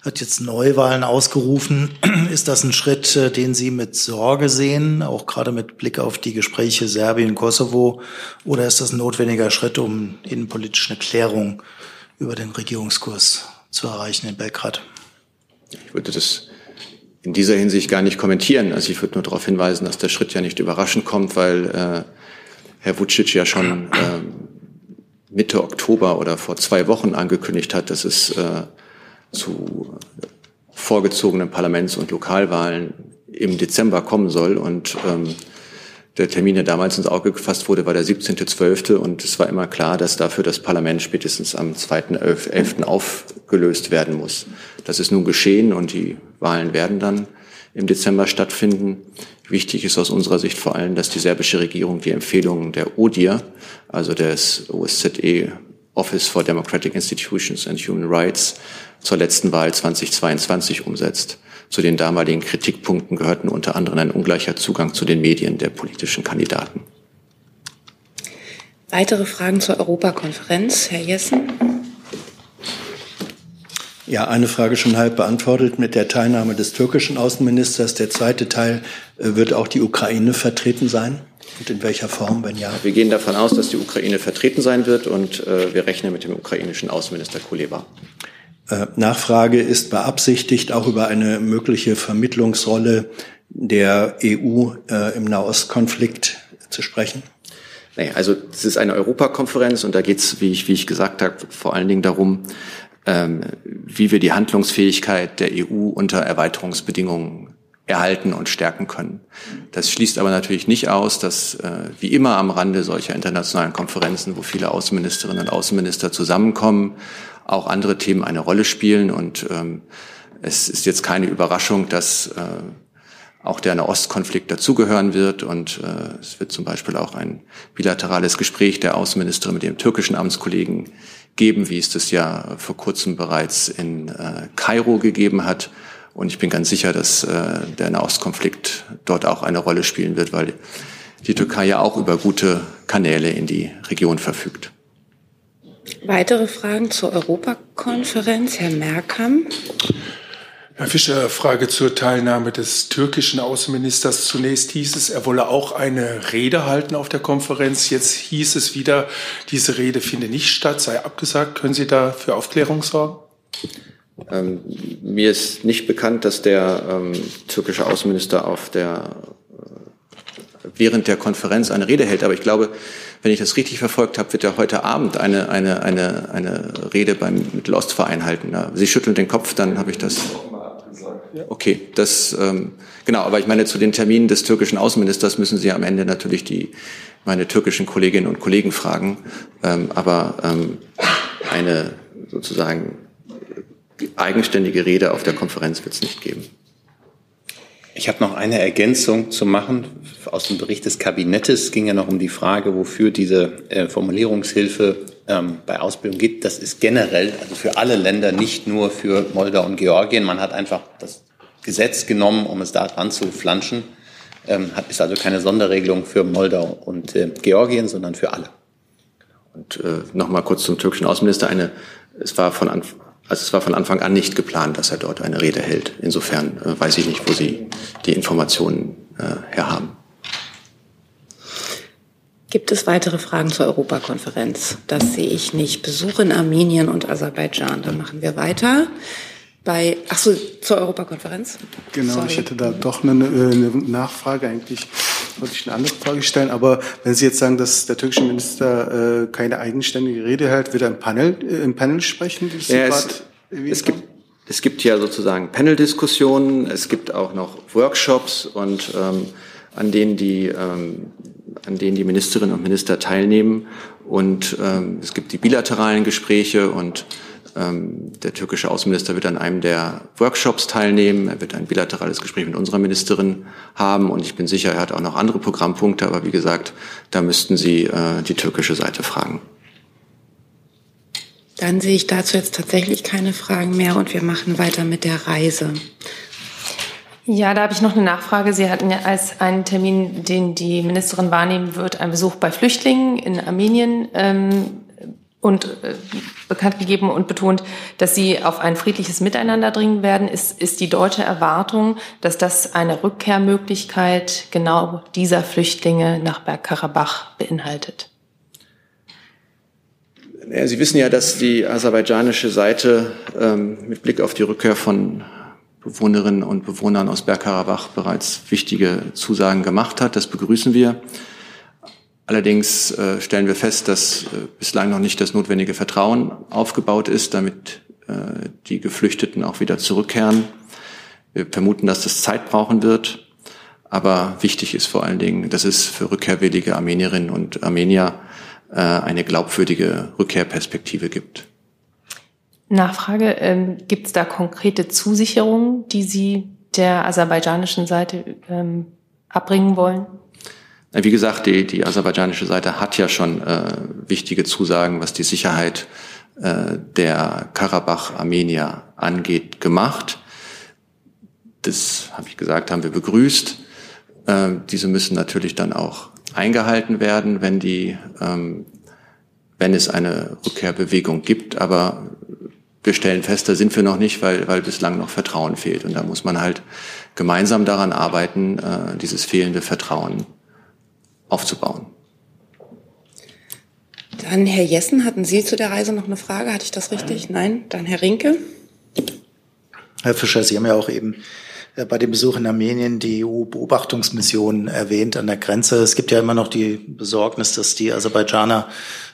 hat jetzt Neuwahlen ausgerufen. Ist das ein Schritt, äh, den Sie mit Sorge sehen, auch gerade mit Blick auf die Gespräche Serbien-Kosovo? Oder ist das ein notwendiger Schritt, um innenpolitisch eine Klärung über den Regierungskurs zu erreichen in Belgrad? Ich würde das in dieser Hinsicht gar nicht kommentieren. Also ich würde nur darauf hinweisen, dass der Schritt ja nicht überraschend kommt, weil äh, Herr Vucic ja schon äh, Mitte Oktober oder vor zwei Wochen angekündigt hat, dass es äh, zu vorgezogenen Parlaments- und Lokalwahlen im Dezember kommen soll. Und ähm, der Termin, der damals ins Auge gefasst wurde, war der 17.12. Und es war immer klar, dass dafür das Parlament spätestens am 2.11. aufgelöst werden muss. Das ist nun geschehen und die Wahlen werden dann im Dezember stattfinden. Wichtig ist aus unserer Sicht vor allem, dass die serbische Regierung die Empfehlungen der ODIR, also des OSZE Office for Democratic Institutions and Human Rights zur letzten Wahl 2022 umsetzt. Zu den damaligen Kritikpunkten gehörten unter anderem ein ungleicher Zugang zu den Medien der politischen Kandidaten. Weitere Fragen zur Europakonferenz, Herr Jessen? Ja, eine Frage schon halb beantwortet mit der Teilnahme des türkischen Außenministers. Der zweite Teil äh, wird auch die Ukraine vertreten sein. Und in welcher Form, wenn ja? Wir gehen davon aus, dass die Ukraine vertreten sein wird und äh, wir rechnen mit dem ukrainischen Außenminister Kuleba. Äh, Nachfrage ist beabsichtigt, auch über eine mögliche Vermittlungsrolle der EU äh, im Nahostkonflikt zu sprechen? Nee, also es ist eine Europakonferenz und da geht es, wie ich, wie ich gesagt habe, vor allen Dingen darum, ähm, wie wir die Handlungsfähigkeit der EU unter Erweiterungsbedingungen erhalten und stärken können. Das schließt aber natürlich nicht aus, dass äh, wie immer am Rande solcher internationalen Konferenzen, wo viele Außenministerinnen und Außenminister zusammenkommen, auch andere Themen eine Rolle spielen. Und ähm, es ist jetzt keine Überraschung, dass äh, auch der Nahostkonflikt dazugehören wird. Und äh, es wird zum Beispiel auch ein bilaterales Gespräch der Außenministerin mit dem türkischen Amtskollegen geben, wie es das ja vor kurzem bereits in äh, Kairo gegeben hat. Und ich bin ganz sicher, dass äh, der Nahostkonflikt dort auch eine Rolle spielen wird, weil die Türkei ja auch über gute Kanäle in die Region verfügt. Weitere Fragen zur Europakonferenz, Herr Merkam. Herr Fischer, Frage zur Teilnahme des türkischen Außenministers. Zunächst hieß es, er wolle auch eine Rede halten auf der Konferenz. Jetzt hieß es wieder, diese Rede finde nicht statt, sei abgesagt. Können Sie da für Aufklärung sorgen? Ähm, mir ist nicht bekannt, dass der ähm, türkische Außenminister auf der, äh, während der Konferenz eine Rede hält. Aber ich glaube, wenn ich das richtig verfolgt habe, wird er heute Abend eine, eine, eine, eine Rede beim Mittelostverein halten. Sie schütteln den Kopf, dann habe ich das Okay, das ähm, genau, aber ich meine, zu den Terminen des türkischen Außenministers müssen Sie am Ende natürlich die meine türkischen Kolleginnen und Kollegen fragen. Ähm, aber ähm, eine sozusagen eigenständige Rede auf der Konferenz wird es nicht geben. Ich habe noch eine Ergänzung zu machen. Aus dem Bericht des Kabinettes ging ja noch um die Frage, wofür diese äh, Formulierungshilfe ähm, bei Ausbildung geht. Das ist generell, also für alle Länder, nicht nur für Moldau und Georgien. Man hat einfach das Gesetz genommen, um es da dran zu flanschen. Ähm, hat, ist also keine Sonderregelung für Moldau und äh, Georgien, sondern für alle. Und äh, nochmal kurz zum türkischen Außenminister. Eine, es war von Anfang also es war von Anfang an nicht geplant, dass er dort eine Rede hält. Insofern äh, weiß ich nicht, wo Sie die Informationen äh, herhaben. Gibt es weitere Fragen zur Europakonferenz? Das sehe ich nicht. Besuch in Armenien und Aserbaidschan. Dann machen wir weiter. Bei, ach so, zur Europakonferenz? Genau, Sorry. ich hätte da doch eine, äh, eine Nachfrage eigentlich wollte ich eine andere Frage stellen. Aber wenn Sie jetzt sagen, dass der türkische Minister äh, keine eigenständige Rede hält, wird er im Panel, äh, im Panel sprechen? Ja, es, es gibt, es gibt ja sozusagen Panel-Diskussionen, es gibt auch noch Workshops und ähm, an denen die ähm, an denen die Ministerinnen und Minister teilnehmen und ähm, es gibt die bilateralen Gespräche und der türkische Außenminister wird an einem der Workshops teilnehmen. Er wird ein bilaterales Gespräch mit unserer Ministerin haben. Und ich bin sicher, er hat auch noch andere Programmpunkte. Aber wie gesagt, da müssten Sie äh, die türkische Seite fragen. Dann sehe ich dazu jetzt tatsächlich keine Fragen mehr und wir machen weiter mit der Reise. Ja, da habe ich noch eine Nachfrage. Sie hatten ja als einen Termin, den die Ministerin wahrnehmen wird, einen Besuch bei Flüchtlingen in Armenien ähm, und äh, bekannt gegeben und betont, dass sie auf ein friedliches Miteinander dringen werden. Ist, ist die deutsche Erwartung, dass das eine Rückkehrmöglichkeit genau dieser Flüchtlinge nach Bergkarabach beinhaltet? Sie wissen ja, dass die aserbaidschanische Seite ähm, mit Blick auf die Rückkehr von Bewohnerinnen und Bewohnern aus Bergkarabach bereits wichtige Zusagen gemacht hat. Das begrüßen wir. Allerdings äh, stellen wir fest, dass äh, bislang noch nicht das notwendige Vertrauen aufgebaut ist, damit äh, die Geflüchteten auch wieder zurückkehren. Wir vermuten, dass das Zeit brauchen wird. Aber wichtig ist vor allen Dingen, dass es für rückkehrwillige Armenierinnen und Armenier äh, eine glaubwürdige Rückkehrperspektive gibt. Nachfrage, ähm, gibt es da konkrete Zusicherungen, die Sie der aserbaidschanischen Seite ähm, abbringen wollen? Wie gesagt, die, die aserbaidschanische Seite hat ja schon äh, wichtige Zusagen, was die Sicherheit äh, der Karabach-Armenier angeht, gemacht. Das, habe ich gesagt, haben wir begrüßt. Äh, diese müssen natürlich dann auch eingehalten werden, wenn die ähm, wenn es eine Rückkehrbewegung gibt. Aber wir stellen fest, da sind wir noch nicht, weil, weil bislang noch Vertrauen fehlt. Und da muss man halt gemeinsam daran arbeiten, äh, dieses fehlende Vertrauen aufzubauen. Dann Herr Jessen, hatten Sie zu der Reise noch eine Frage? Hatte ich das richtig? Nein? Dann Herr Rinke. Herr Fischer, Sie haben ja auch eben äh, bei dem Besuch in Armenien die EU-Beobachtungsmission erwähnt an der Grenze. Es gibt ja immer noch die Besorgnis, dass die Aserbaidschaner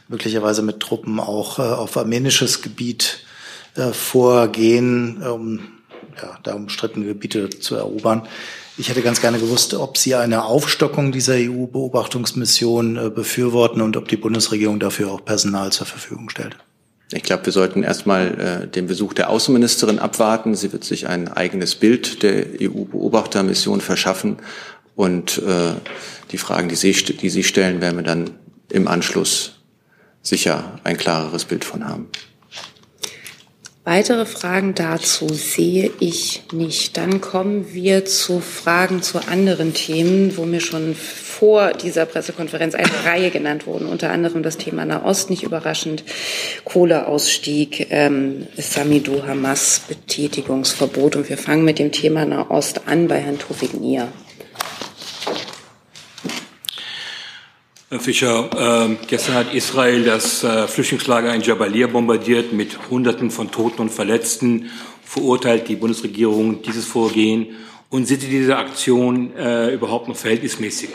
möglicherweise mit Truppen auch äh, auf armenisches Gebiet äh, vorgehen, um ja, da umstrittene Gebiete zu erobern. Ich hätte ganz gerne gewusst, ob Sie eine Aufstockung dieser EU-Beobachtungsmission befürworten und ob die Bundesregierung dafür auch Personal zur Verfügung stellt. Ich glaube, wir sollten erstmal äh, den Besuch der Außenministerin abwarten. Sie wird sich ein eigenes Bild der EU-Beobachtermission verschaffen. Und äh, die Fragen, die Sie, die Sie stellen, werden wir dann im Anschluss sicher ein klareres Bild von haben. Weitere Fragen dazu sehe ich nicht. Dann kommen wir zu Fragen zu anderen Themen, wo mir schon vor dieser Pressekonferenz eine Reihe genannt wurden, unter anderem das Thema Nahost, nicht überraschend, Kohleausstieg, ähm, Samido Hamas, Betätigungsverbot. Und wir fangen mit dem Thema Nahost an bei Herrn Tofik Herr Fischer, äh, gestern hat Israel das äh, Flüchtlingslager in Jabalia bombardiert mit Hunderten von Toten und Verletzten. Verurteilt die Bundesregierung dieses Vorgehen und sieht diese Aktion äh, überhaupt noch verhältnismäßig?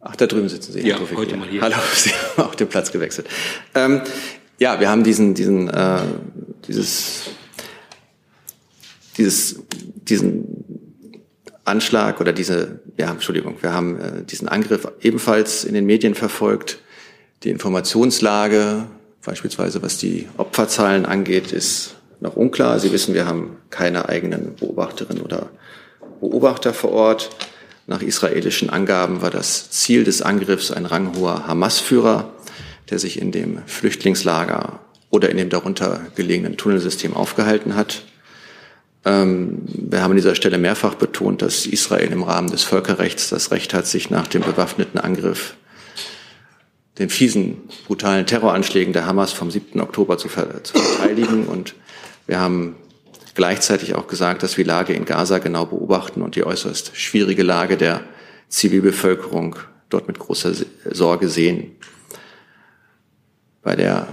Ach, da drüben sitzen Sie. Ja, heute mal hier. Hallo, Sie haben auch den Platz gewechselt. Ähm, ja, wir haben diesen, diesen, äh, dieses, dieses, diesen Anschlag oder diese, ja, Entschuldigung, wir haben äh, diesen Angriff ebenfalls in den Medien verfolgt. Die Informationslage, beispielsweise was die Opferzahlen angeht, ist noch unklar. Sie wissen, wir haben keine eigenen Beobachterinnen oder Beobachter vor Ort. Nach israelischen Angaben war das Ziel des Angriffs ein ranghoher Hamas-Führer, der sich in dem Flüchtlingslager oder in dem darunter gelegenen Tunnelsystem aufgehalten hat. Ähm, wir haben an dieser Stelle mehrfach betont, dass Israel im Rahmen des Völkerrechts das Recht hat, sich nach dem bewaffneten Angriff, den fiesen, brutalen Terroranschlägen der Hamas vom 7. Oktober zu, verteidigen. Und wir haben gleichzeitig auch gesagt, dass wir Lage in Gaza genau beobachten und die äußerst schwierige Lage der Zivilbevölkerung dort mit großer Sorge sehen. Bei der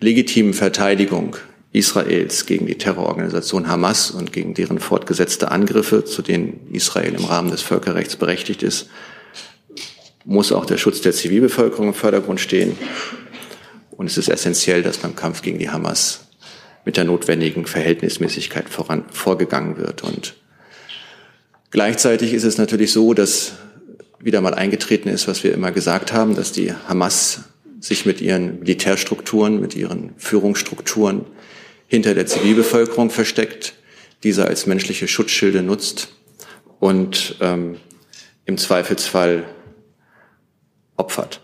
legitimen Verteidigung Israels gegen die Terrororganisation Hamas und gegen deren fortgesetzte Angriffe, zu denen Israel im Rahmen des Völkerrechts berechtigt ist, muss auch der Schutz der Zivilbevölkerung im Vordergrund stehen. Und es ist essentiell, dass beim Kampf gegen die Hamas mit der notwendigen Verhältnismäßigkeit voran, vorgegangen wird. Und gleichzeitig ist es natürlich so, dass wieder mal eingetreten ist, was wir immer gesagt haben, dass die Hamas sich mit ihren Militärstrukturen, mit ihren Führungsstrukturen hinter der Zivilbevölkerung versteckt, diese als menschliche Schutzschilde nutzt und ähm, im Zweifelsfall opfert.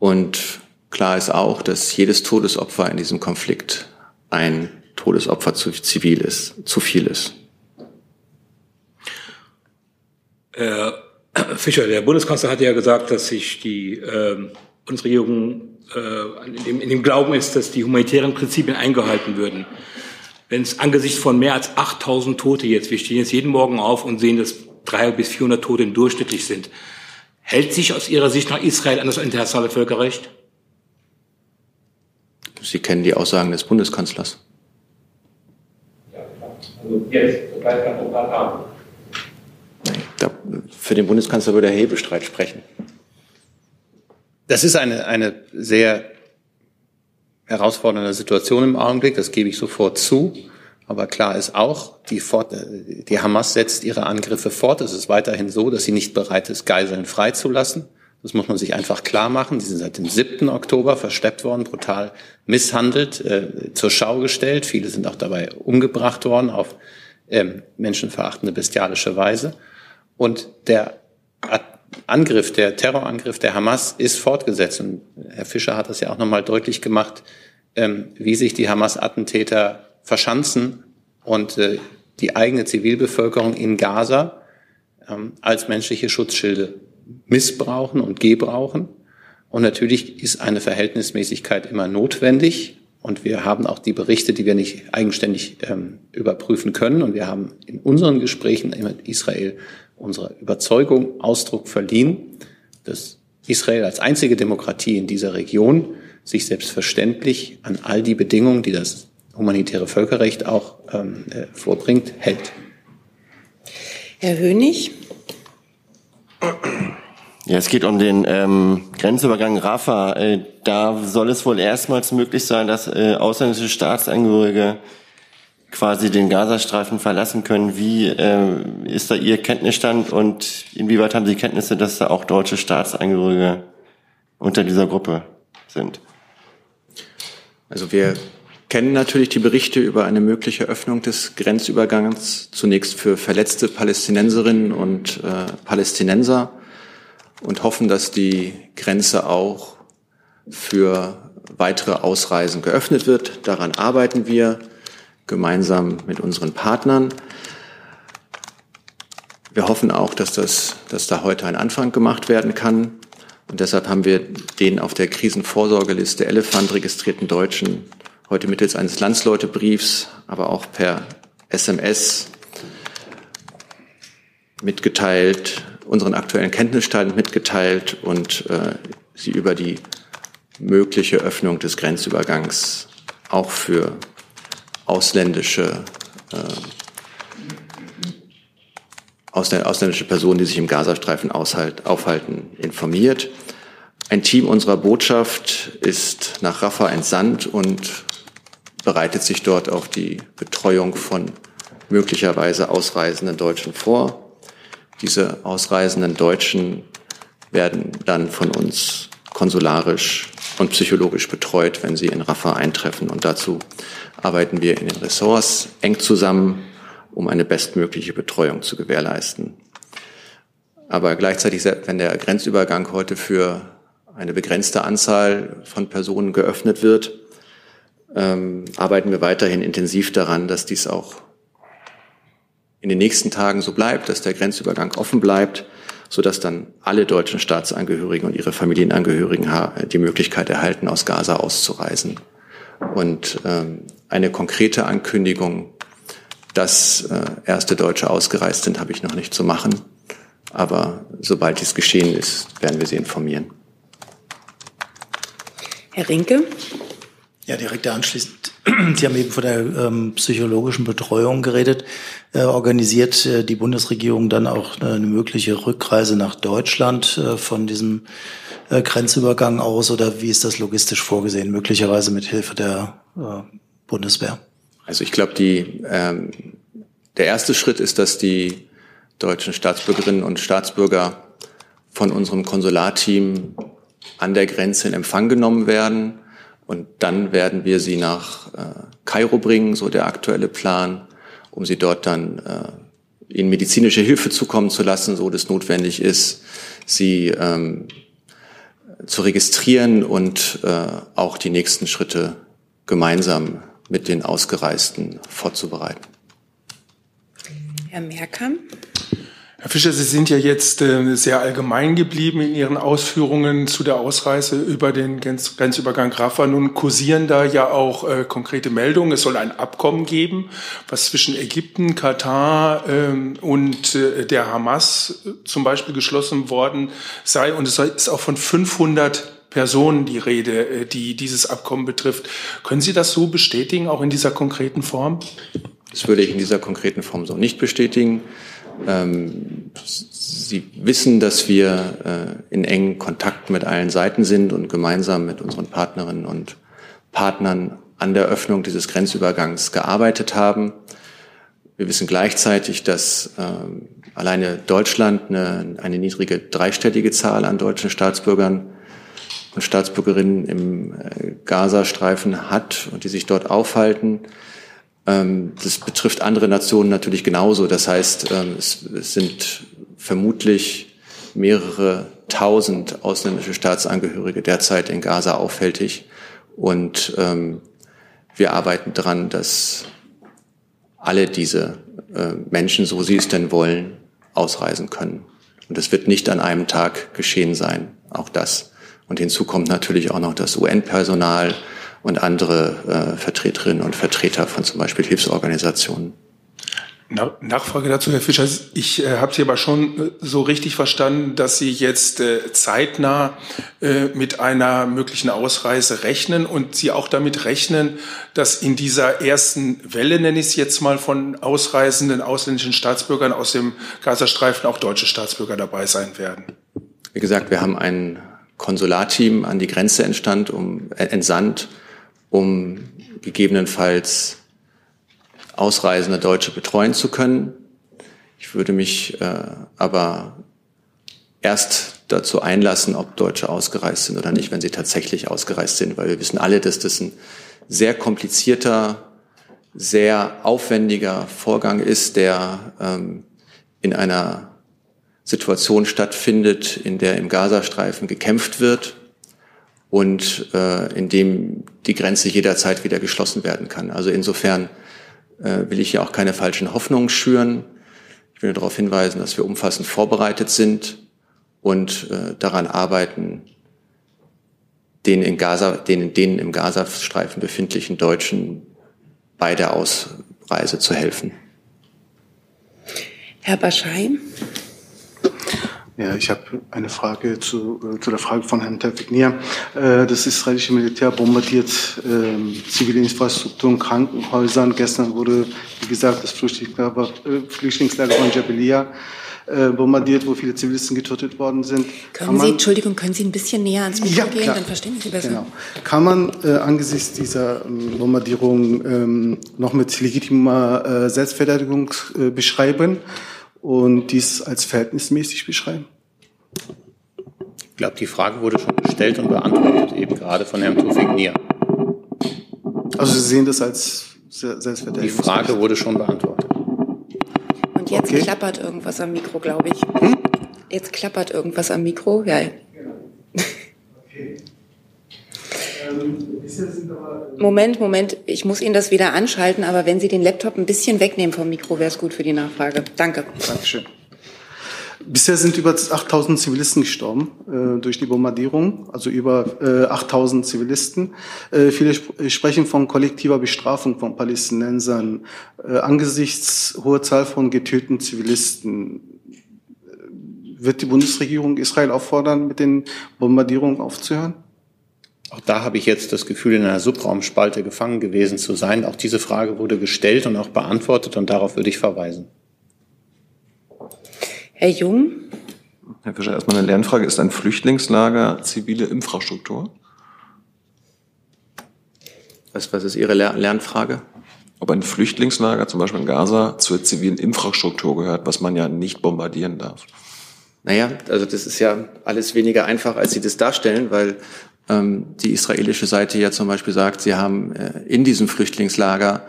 Und klar ist auch, dass jedes Todesopfer in diesem Konflikt ein Todesopfer zu zivil ist, zu viel ist. Herr Fischer, der Bundeskanzler hat ja gesagt, dass sich die äh, Bundesregierung in, dem, in dem Glauben ist, dass die humanitären Prinzipien eingehalten würden. Wenn es angesichts von mehr als 8000 Tote jetzt, wir stehen jetzt jeden Morgen auf und sehen, dass 300 bis 400 Tote durchschnittlich sind, hält sich aus Ihrer Sicht nach Israel an das internationale Völkerrecht? Sie kennen die Aussagen des Bundeskanzlers. Also jetzt, sobald wir haben. Für den Bundeskanzler würde Herr Hebestreit sprechen. Das ist eine, eine sehr herausfordernde Situation im Augenblick, das gebe ich sofort zu. Aber klar ist auch, die, fort, die Hamas setzt ihre Angriffe fort. Es ist weiterhin so, dass sie nicht bereit ist, Geiseln freizulassen. Das muss man sich einfach klar machen. Sie sind seit dem 7. Oktober versteppt worden, brutal misshandelt, äh, zur Schau gestellt. Viele sind auch dabei umgebracht worden auf ähm, menschenverachtende, bestialische Weise. Und der Angriff, der Terrorangriff der Hamas ist fortgesetzt. Und Herr Fischer hat das ja auch nochmal deutlich gemacht, ähm, wie sich die Hamas-Attentäter verschanzen und äh, die eigene Zivilbevölkerung in Gaza ähm, als menschliche Schutzschilde missbrauchen und gebrauchen. Und natürlich ist eine Verhältnismäßigkeit immer notwendig. Und wir haben auch die Berichte, die wir nicht eigenständig ähm, überprüfen können. Und wir haben in unseren Gesprächen mit Israel unserer Überzeugung Ausdruck verliehen, dass Israel als einzige Demokratie in dieser Region sich selbstverständlich an all die Bedingungen, die das humanitäre Völkerrecht auch ähm, äh, vorbringt, hält. Herr Hönig. Ja, es geht um den ähm, Grenzübergang Rafah. Äh, da soll es wohl erstmals möglich sein, dass äh, ausländische Staatsangehörige quasi den Gazastreifen verlassen können. Wie äh, ist da Ihr Kenntnisstand und inwieweit haben Sie Kenntnisse, dass da auch deutsche Staatsangehörige unter dieser Gruppe sind? Also wir kennen natürlich die Berichte über eine mögliche Öffnung des Grenzübergangs, zunächst für verletzte Palästinenserinnen und äh, Palästinenser und hoffen, dass die Grenze auch für weitere Ausreisen geöffnet wird. Daran arbeiten wir gemeinsam mit unseren Partnern. Wir hoffen auch, dass, das, dass da heute ein Anfang gemacht werden kann. Und deshalb haben wir den auf der Krisenvorsorgeliste Elefant registrierten Deutschen heute mittels eines Landsleutebriefs, aber auch per SMS mitgeteilt, unseren aktuellen Kenntnisstand mitgeteilt und äh, sie über die mögliche Öffnung des Grenzübergangs auch für ausländische äh, ausländische Personen, die sich im Gazastreifen aufhalten, informiert. Ein Team unserer Botschaft ist nach Rafah entsandt und bereitet sich dort auf die Betreuung von möglicherweise ausreisenden Deutschen vor. Diese ausreisenden Deutschen werden dann von uns konsularisch und psychologisch betreut, wenn sie in Rafah eintreffen. Und dazu arbeiten wir in den Ressorts eng zusammen, um eine bestmögliche Betreuung zu gewährleisten. Aber gleichzeitig, wenn der Grenzübergang heute für eine begrenzte Anzahl von Personen geöffnet wird, ähm, arbeiten wir weiterhin intensiv daran, dass dies auch in den nächsten Tagen so bleibt, dass der Grenzübergang offen bleibt, so dass dann alle deutschen Staatsangehörigen und ihre Familienangehörigen die Möglichkeit erhalten, aus Gaza auszureisen. Und ähm, eine konkrete Ankündigung, dass äh, erste Deutsche ausgereist sind, habe ich noch nicht zu machen. Aber sobald dies geschehen ist, werden wir Sie informieren. Herr Rinke. Ja, direkt anschließend. Sie haben eben von der ähm, psychologischen Betreuung geredet. Äh, organisiert äh, die Bundesregierung dann auch äh, eine mögliche Rückreise nach Deutschland äh, von diesem äh, Grenzübergang aus oder wie ist das logistisch vorgesehen? Möglicherweise mit Hilfe der äh, Bundeswehr? Also ich glaube, die ähm, der erste Schritt ist, dass die deutschen Staatsbürgerinnen und Staatsbürger von unserem Konsularteam an der Grenze in Empfang genommen werden. Und dann werden wir sie nach äh, Kairo bringen, so der aktuelle Plan, um sie dort dann äh, in medizinische Hilfe zukommen zu lassen, so das notwendig ist, sie ähm, zu registrieren und äh, auch die nächsten Schritte gemeinsam mit den Ausgereisten vorzubereiten. Herr Merkamp. Herr Fischer, Sie sind ja jetzt äh, sehr allgemein geblieben in Ihren Ausführungen zu der Ausreise über den Grenzübergang Rafah. Nun kursieren da ja auch äh, konkrete Meldungen. Es soll ein Abkommen geben, was zwischen Ägypten, Katar ähm, und äh, der Hamas zum Beispiel geschlossen worden sei. Und es ist auch von 500 Personen die Rede, die dieses Abkommen betrifft. Können Sie das so bestätigen, auch in dieser konkreten Form? Das würde ich in dieser konkreten Form so nicht bestätigen. Ähm, Sie wissen, dass wir äh, in engen Kontakt mit allen Seiten sind und gemeinsam mit unseren Partnerinnen und Partnern an der Öffnung dieses Grenzübergangs gearbeitet haben. Wir wissen gleichzeitig, dass äh, alleine Deutschland eine, eine niedrige dreistellige Zahl an deutschen Staatsbürgern und Staatsbürgerinnen im äh, Gazastreifen hat und die sich dort aufhalten. Ähm, das betrifft andere Nationen natürlich genauso. Das heißt, ähm, es, sind vermutlich mehrere tausend ausländische Staatsangehörige derzeit in Gaza auffällig. Und ähm, wir arbeiten daran, dass alle diese äh, Menschen, so sie es denn wollen, ausreisen können. Und das wird nicht an einem Tag geschehen sein, auch das. Und hinzu kommt natürlich auch noch das UN-Personal und andere äh, Vertreterinnen und Vertreter von zum Beispiel Hilfsorganisationen. Nachfrage dazu, Herr Fischer. Ich äh, habe Sie aber schon äh, so richtig verstanden, dass Sie jetzt äh, zeitnah äh, mit einer möglichen Ausreise rechnen und Sie auch damit rechnen, dass in dieser ersten Welle, nenne ich es jetzt mal, von ausreisenden ausländischen Staatsbürgern aus dem Gazastreifen auch deutsche Staatsbürger dabei sein werden. Wie gesagt, wir haben ein Konsularteam an die Grenze entstand, um, äh, entsandt, um gegebenenfalls ausreisende Deutsche betreuen zu können. Ich würde mich äh, aber erst dazu einlassen, ob Deutsche ausgereist sind oder nicht, wenn sie tatsächlich ausgereist sind, weil wir wissen alle, dass das ein sehr komplizierter, sehr aufwendiger Vorgang ist, der ähm, in einer Situation stattfindet, in der im Gazastreifen gekämpft wird und äh, in dem die Grenze jederzeit wieder geschlossen werden kann. Also insofern äh, will ich hier auch keine falschen Hoffnungen schüren. Ich will darauf hinweisen, dass wir umfassend vorbereitet sind und äh, daran arbeiten, den in Gaza, den, den im Gazastreifen befindlichen Deutschen bei der Ausreise zu helfen. Herr Baschheim. Ja, ich habe eine Frage zu, äh, zu der Frage von Herrn Tevfiknir. Äh, das israelische Militär bombardiert äh, zivile Infrastrukturen, Krankenhäusern. Gestern wurde, wie gesagt, das Flüchtlingslager, äh, Flüchtlingslager von Jabelia äh, bombardiert, wo viele Zivilisten getötet worden sind. Können Sie, Entschuldigung, können Sie ein bisschen näher ans Mikro ja, gehen, klar. dann verstehen Sie besser. Genau. Kann man äh, angesichts dieser ähm, Bombardierung ähm, noch mit legitimer äh, Selbstverteidigung äh, beschreiben? Und dies als verhältnismäßig beschreiben? Ich glaube, die Frage wurde schon gestellt und beantwortet, eben gerade von Herrn Tufik Also Sie sehen das als Selbstverteidigung? Die Frage wurde schon beantwortet. Und jetzt okay. klappert irgendwas am Mikro, glaube ich. Hm? Jetzt klappert irgendwas am Mikro. Ja. Okay. Moment, Moment, ich muss Ihnen das wieder anschalten, aber wenn Sie den Laptop ein bisschen wegnehmen vom Mikro, wäre es gut für die Nachfrage. Danke. Dankeschön. Bisher sind über 8000 Zivilisten gestorben äh, durch die Bombardierung, also über äh, 8000 Zivilisten. Äh, viele sp sprechen von kollektiver Bestrafung von Palästinensern. Äh, angesichts hoher Zahl von getöteten Zivilisten äh, wird die Bundesregierung Israel auffordern, mit den Bombardierungen aufzuhören? Auch da habe ich jetzt das Gefühl, in einer Subraumspalte gefangen gewesen zu sein. Auch diese Frage wurde gestellt und auch beantwortet und darauf würde ich verweisen. Herr Jung. Herr Fischer, erstmal eine Lernfrage. Ist ein Flüchtlingslager zivile Infrastruktur? Was, was ist Ihre Lernfrage? Ob ein Flüchtlingslager, zum Beispiel in Gaza, zur zivilen Infrastruktur gehört, was man ja nicht bombardieren darf. Naja, also das ist ja alles weniger einfach, als Sie das darstellen, weil die israelische Seite ja zum Beispiel sagt, sie haben äh, in diesem Flüchtlingslager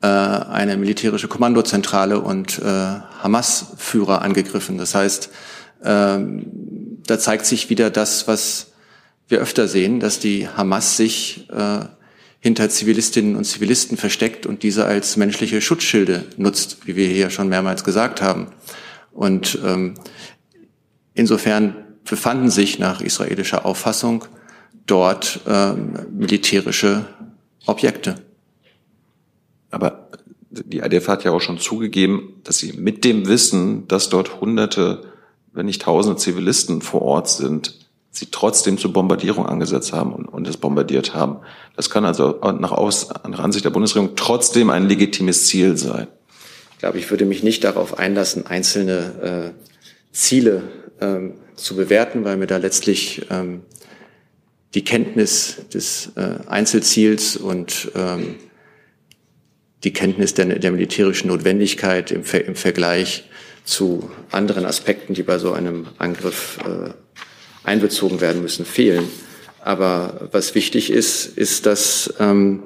äh, eine militärische Kommandozentrale und äh, Hamas-Führer angegriffen. Das heißt, ähm, da zeigt sich wieder das, was wir öfter sehen, dass die Hamas sich hinter Zivilistinnen und Zivilisten versteckt und diese als menschliche Schutzschilde nutzt, wie wir hier schon mehrmals gesagt haben. Und ähm, insofern befanden sich nach israelischer Auffassung dort ähm, militärische Objekte. Aber die IDF hat ja auch schon zugegeben, dass sie mit dem Wissen, dass dort Hunderte, wenn nicht Tausende Zivilisten vor Ort sind, sie trotzdem zur Bombardierung angesetzt haben und, und es bombardiert haben. Das kann also nach, Aus, nach Ansicht der Bundesregierung trotzdem ein legitimes Ziel sein. Ich glaube, ich würde mich nicht darauf einlassen, einzelne äh, Ziele ähm, zu bewerten, weil mir da letztlich ähm, die Kenntnis des äh, Einzelziels und ähm, die Kenntnis der, der militärischen Notwendigkeit im, Ver im Vergleich zu anderen Aspekten, die bei so einem Angriff äh, einbezogen werden müssen, fehlen. Aber was wichtig ist, ist, dass ähm,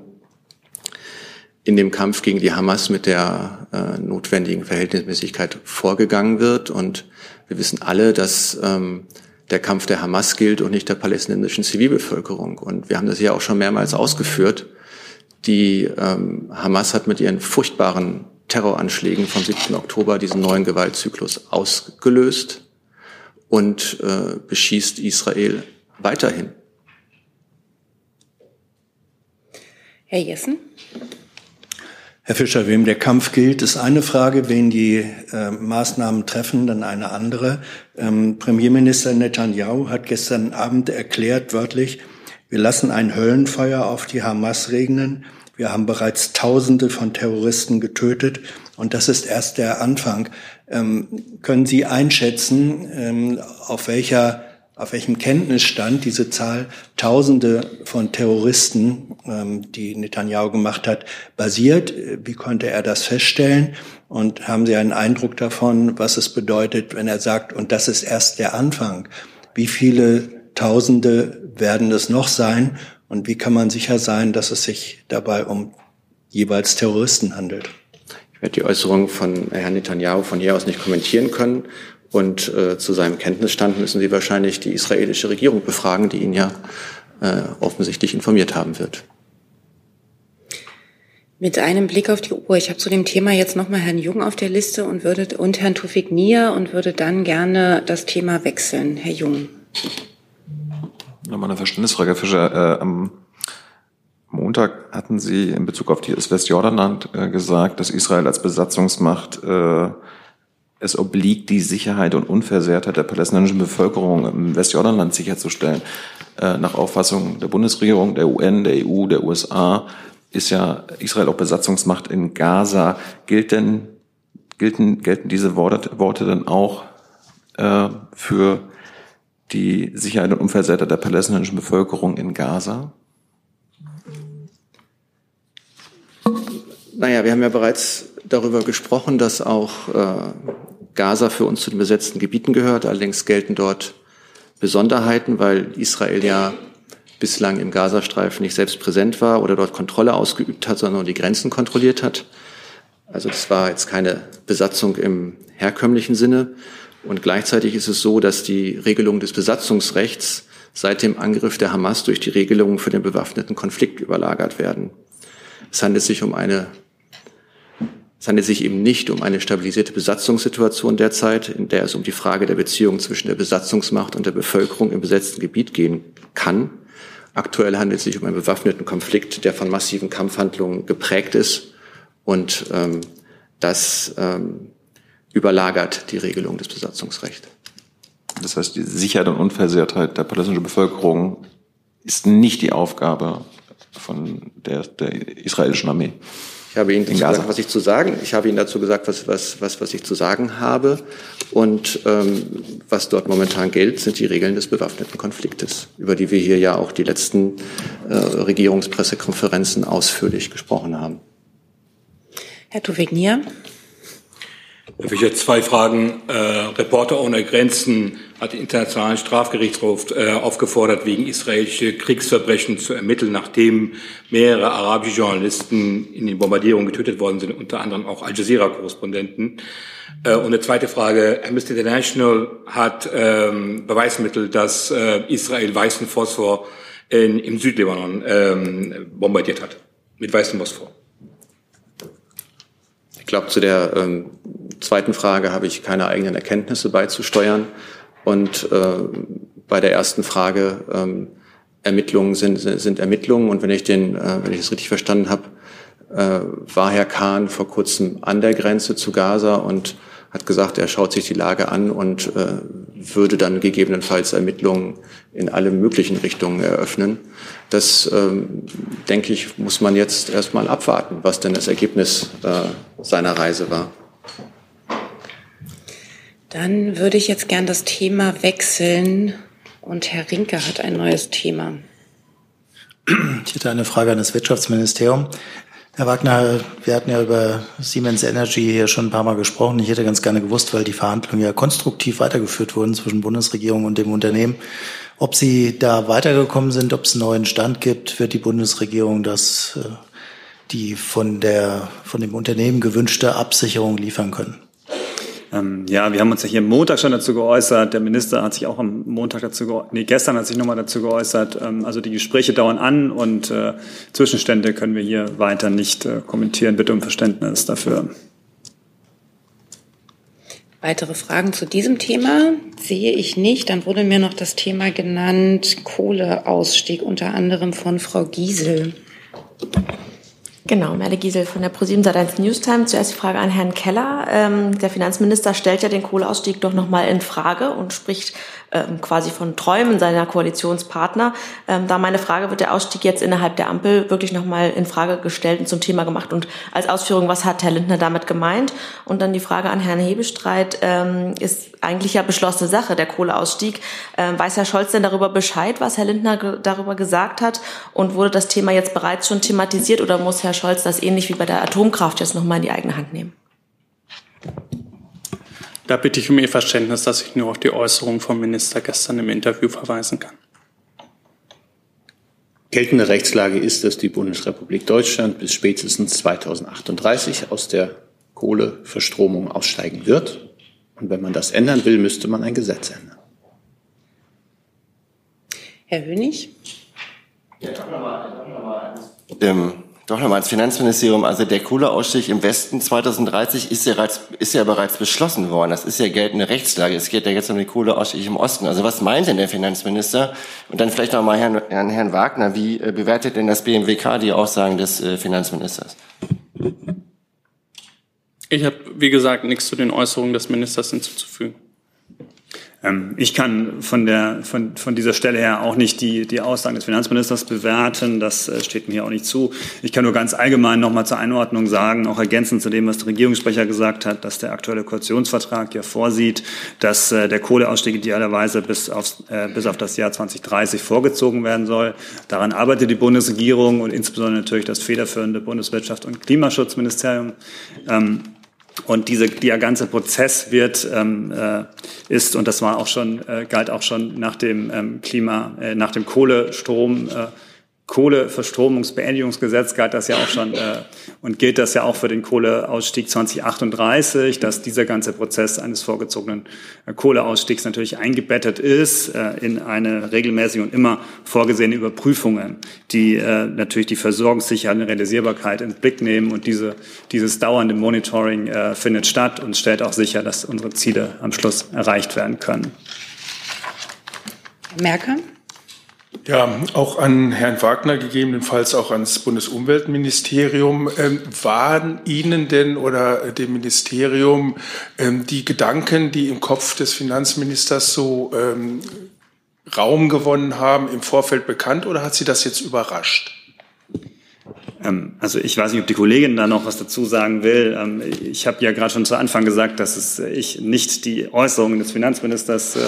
in dem Kampf gegen die Hamas mit der äh, notwendigen Verhältnismäßigkeit vorgegangen wird. Und wir wissen alle, dass ähm, der Kampf der Hamas gilt und nicht der palästinensischen Zivilbevölkerung. Und wir haben das ja auch schon mehrmals ausgeführt. Die ähm, Hamas hat mit ihren furchtbaren Terroranschlägen vom 7. Oktober diesen neuen Gewaltzyklus ausgelöst und äh, beschießt Israel weiterhin. Herr Jessen. Herr Fischer, wem der Kampf gilt, ist eine Frage. Wen die äh, Maßnahmen treffen, dann eine andere. Ähm, Premierminister Netanyahu hat gestern Abend erklärt, wörtlich, wir lassen ein Höllenfeuer auf die Hamas regnen. Wir haben bereits Tausende von Terroristen getötet und das ist erst der Anfang. Ähm, können Sie einschätzen, ähm, auf welcher auf welchem Kenntnisstand diese Zahl Tausende von Terroristen, ähm, die Netanyahu gemacht hat, basiert. Wie konnte er das feststellen? Und haben Sie einen Eindruck davon, was es bedeutet, wenn er sagt, und das ist erst der Anfang? Wie viele Tausende werden es noch sein? Und wie kann man sicher sein, dass es sich dabei um jeweils Terroristen handelt? Ich werde die Äußerung von Herrn Netanyahu von hier aus nicht kommentieren können. Und äh, zu seinem Kenntnisstand müssen Sie wahrscheinlich die israelische Regierung befragen, die ihn ja äh, offensichtlich informiert haben wird. Mit einem Blick auf die Uhr. Ich habe zu dem Thema jetzt nochmal Herrn Jung auf der Liste und würde und Herrn Tufik Nia und würde dann gerne das Thema wechseln. Herr Jung. Nochmal eine Verständnisfrage, Herr Fischer. Äh, am Montag hatten Sie in Bezug auf das Westjordanland äh, gesagt, dass Israel als Besatzungsmacht äh, es obliegt, die Sicherheit und Unversehrtheit der palästinensischen Bevölkerung im Westjordanland sicherzustellen. Äh, nach Auffassung der Bundesregierung, der UN, der EU, der USA ist ja Israel auch Besatzungsmacht in Gaza. Gilt denn, gelten, gelten diese Worte, Worte dann auch äh, für die Sicherheit und Unversehrtheit der palästinensischen Bevölkerung in Gaza? Naja, wir haben ja bereits darüber gesprochen, dass auch äh, Gaza für uns zu den besetzten Gebieten gehört. Allerdings gelten dort Besonderheiten, weil Israel ja bislang im Gazastreifen nicht selbst präsent war oder dort Kontrolle ausgeübt hat, sondern nur die Grenzen kontrolliert hat. Also das war jetzt keine Besatzung im herkömmlichen Sinne. Und gleichzeitig ist es so, dass die Regelung des Besatzungsrechts seit dem Angriff der Hamas durch die Regelungen für den bewaffneten Konflikt überlagert werden. Es handelt sich um eine es handelt sich eben nicht um eine stabilisierte Besatzungssituation derzeit, in der es um die Frage der Beziehung zwischen der Besatzungsmacht und der Bevölkerung im besetzten Gebiet gehen kann. Aktuell handelt es sich um einen bewaffneten Konflikt, der von massiven Kampfhandlungen geprägt ist und ähm, das ähm, überlagert die Regelung des Besatzungsrechts. Das heißt, die Sicherheit und Unversehrtheit der palästinensischen Bevölkerung ist nicht die Aufgabe von der, der israelischen Armee. Ich habe Ihnen gesagt, was ich zu sagen. Ich habe Ihnen dazu gesagt, was, was, was, was ich zu sagen habe. Und ähm, was dort momentan gilt, sind die Regeln des bewaffneten Konfliktes, über die wir hier ja auch die letzten äh, Regierungspressekonferenzen ausführlich gesprochen haben. Herr Tuvignier. Herr Fischer, zwei Fragen. Äh, Reporter ohne Grenzen hat den Internationalen Strafgerichtshof äh, aufgefordert, wegen israelischer Kriegsverbrechen zu ermitteln, nachdem mehrere arabische Journalisten in den Bombardierungen getötet worden sind, unter anderem auch Al Jazeera-Korrespondenten. Äh, und eine zweite Frage. Amnesty International hat ähm, Beweismittel, dass äh, Israel weißen Phosphor in, im Südlibanon ähm, bombardiert hat. Mit weißem Phosphor. Ich glaube, zu der ähm, zweiten Frage habe ich keine eigenen Erkenntnisse beizusteuern. Und äh, bei der ersten Frage, ähm, Ermittlungen sind, sind Ermittlungen. Und wenn ich den, äh, wenn ich es richtig verstanden habe, äh, war Herr Kahn vor kurzem an der Grenze zu Gaza und hat gesagt, er schaut sich die Lage an und äh, würde dann gegebenenfalls Ermittlungen in alle möglichen Richtungen eröffnen. Das, ähm, denke ich, muss man jetzt erstmal abwarten, was denn das Ergebnis äh, seiner Reise war. Dann würde ich jetzt gern das Thema wechseln und Herr Rinke hat ein neues Thema. Ich hätte eine Frage an das Wirtschaftsministerium. Herr Wagner, wir hatten ja über Siemens Energy hier schon ein paar Mal gesprochen. Ich hätte ganz gerne gewusst, weil die Verhandlungen ja konstruktiv weitergeführt wurden zwischen Bundesregierung und dem Unternehmen, ob Sie da weitergekommen sind, ob es einen neuen Stand gibt, wird die Bundesregierung das, äh, die von der, von dem Unternehmen gewünschte Absicherung liefern können? Ähm, ja, wir haben uns ja hier Montag schon dazu geäußert. Der Minister hat sich auch am Montag dazu geäußert, nee, gestern hat sich nochmal dazu geäußert. Ähm, also die Gespräche dauern an und äh, Zwischenstände können wir hier weiter nicht äh, kommentieren. Bitte um Verständnis dafür. Weitere Fragen zu diesem Thema sehe ich nicht. Dann wurde mir noch das Thema genannt, Kohleausstieg, unter anderem von Frau Giesel. Genau, Merle Giesel von der ProSieben Sat1 Newstime. Zuerst die Frage an Herrn Keller. Ähm, der Finanzminister stellt ja den Kohleausstieg doch nochmal in Frage und spricht ähm, quasi von Träumen seiner Koalitionspartner. Ähm, da meine Frage, wird der Ausstieg jetzt innerhalb der Ampel wirklich nochmal in Frage gestellt und zum Thema gemacht? Und als Ausführung, was hat Herr Lindner damit gemeint? Und dann die Frage an Herrn Hebestreit, ähm, ist eigentlich ja beschlossene Sache, der Kohleausstieg. Ähm, weiß Herr Scholz denn darüber Bescheid, was Herr Lindner ge darüber gesagt hat? Und wurde das Thema jetzt bereits schon thematisiert oder muss Herr Scholz das ähnlich wie bei der Atomkraft jetzt nochmal in die eigene Hand nehmen? Da bitte ich um Ihr Verständnis, dass ich nur auf die Äußerung vom Minister gestern im Interview verweisen kann. Geltende Rechtslage ist, dass die Bundesrepublik Deutschland bis spätestens 2038 aus der Kohleverstromung aussteigen wird. Und wenn man das ändern will, müsste man ein Gesetz ändern. Herr Hönig? Ja, ähm, doch nochmal ans Finanzministerium. Also der Kohleausstieg im Westen 2030 ist ja, bereits, ist ja bereits beschlossen worden. Das ist ja geltende Rechtslage. Es geht ja jetzt um den Kohleausstieg im Osten. Also was meint denn der Finanzminister? Und dann vielleicht nochmal Herrn, Herrn, Herrn Wagner. Wie äh, bewertet denn das BMWK die Aussagen des äh, Finanzministers? Ich habe, wie gesagt, nichts zu den Äußerungen des Ministers hinzuzufügen. Ähm, ich kann von, der, von, von dieser Stelle her auch nicht die, die Aussagen des Finanzministers bewerten. Das äh, steht mir hier auch nicht zu. Ich kann nur ganz allgemein noch mal zur Einordnung sagen, auch ergänzend zu dem, was der Regierungssprecher gesagt hat, dass der aktuelle Koalitionsvertrag ja vorsieht, dass äh, der Kohleausstieg idealerweise bis, aufs, äh, bis auf das Jahr 2030 vorgezogen werden soll. Daran arbeitet die Bundesregierung und insbesondere natürlich das federführende Bundeswirtschafts- und Klimaschutzministerium. Ähm, und diese, der ganze Prozess wird, ähm, äh, ist, und das war auch schon, äh, galt auch schon nach dem ähm, Klima, äh, nach dem Kohlestrom, äh, Kohleverstromungsbeendigungsgesetz galt das ja auch schon äh, und gilt das ja auch für den Kohleausstieg 2038, dass dieser ganze Prozess eines vorgezogenen äh, Kohleausstiegs natürlich eingebettet ist äh, in eine regelmäßige und immer vorgesehene Überprüfungen, die äh, natürlich die Versorgungssicherheit und Realisierbarkeit ins Blick nehmen und diese, dieses dauernde Monitoring äh, findet statt und stellt auch sicher, dass unsere Ziele am Schluss erreicht werden können. Merker? Ja, auch an Herrn Wagner, gegebenenfalls auch ans Bundesumweltministerium. Ähm, waren Ihnen denn oder dem Ministerium ähm, die Gedanken, die im Kopf des Finanzministers so ähm, Raum gewonnen haben, im Vorfeld bekannt oder hat Sie das jetzt überrascht? Ähm, also ich weiß nicht, ob die Kollegin da noch was dazu sagen will. Ähm, ich habe ja gerade schon zu Anfang gesagt, dass es, äh, ich nicht die Äußerungen des Finanzministers äh,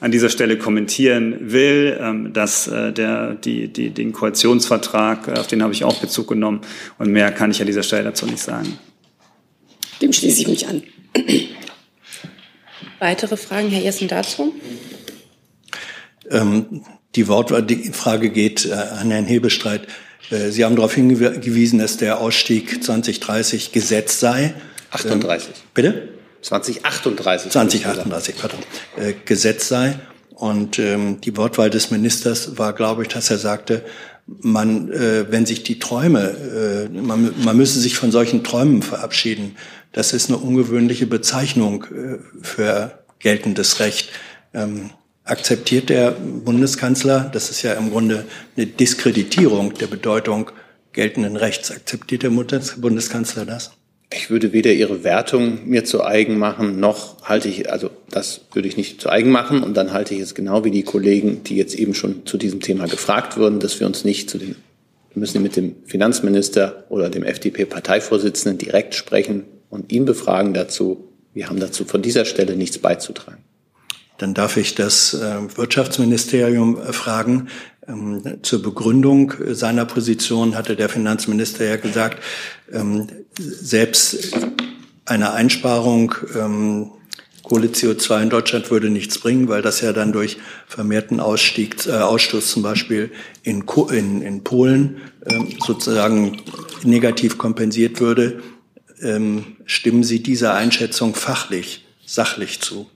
an dieser Stelle kommentieren will, ähm, dass äh, der, die, die, den Koalitionsvertrag, auf den habe ich auch Bezug genommen und mehr kann ich an dieser Stelle dazu nicht sagen. Dem schließe ich mich an. Weitere Fragen, Herr Jessen, dazu? Ähm, die Wortfrage geht an Herrn Hebestreit. Äh, Sie haben darauf hingewiesen, dass der Ausstieg 2030 Gesetz sei. 38. Ähm, bitte? 2038. 2038, pardon. Äh, Gesetz sei. Und ähm, die Wortwahl des Ministers war, glaube ich, dass er sagte, man, äh, wenn sich die Träume, äh, man, man müsse sich von solchen Träumen verabschieden. Das ist eine ungewöhnliche Bezeichnung äh, für geltendes Recht. Ähm, akzeptiert der Bundeskanzler, das ist ja im Grunde eine Diskreditierung der Bedeutung geltenden Rechts, akzeptiert der Bundeskanzler das? Ich würde weder Ihre Wertung mir zu eigen machen, noch halte ich, also das würde ich nicht zu eigen machen. Und dann halte ich es genau wie die Kollegen, die jetzt eben schon zu diesem Thema gefragt wurden, dass wir uns nicht zu den, wir müssen mit dem Finanzminister oder dem FDP-Parteivorsitzenden direkt sprechen und ihn befragen dazu. Wir haben dazu von dieser Stelle nichts beizutragen. Dann darf ich das äh, Wirtschaftsministerium äh, fragen. Ähm, zur Begründung seiner Position hatte der Finanzminister ja gesagt, ähm, selbst eine Einsparung ähm, Kohle CO2 in Deutschland würde nichts bringen, weil das ja dann durch vermehrten Ausstieg, äh, Ausstoß zum Beispiel in, in, in Polen sozusagen negativ kompensiert würde. stimmen Sie dieser Einschätzung fachlich, sachlich zu?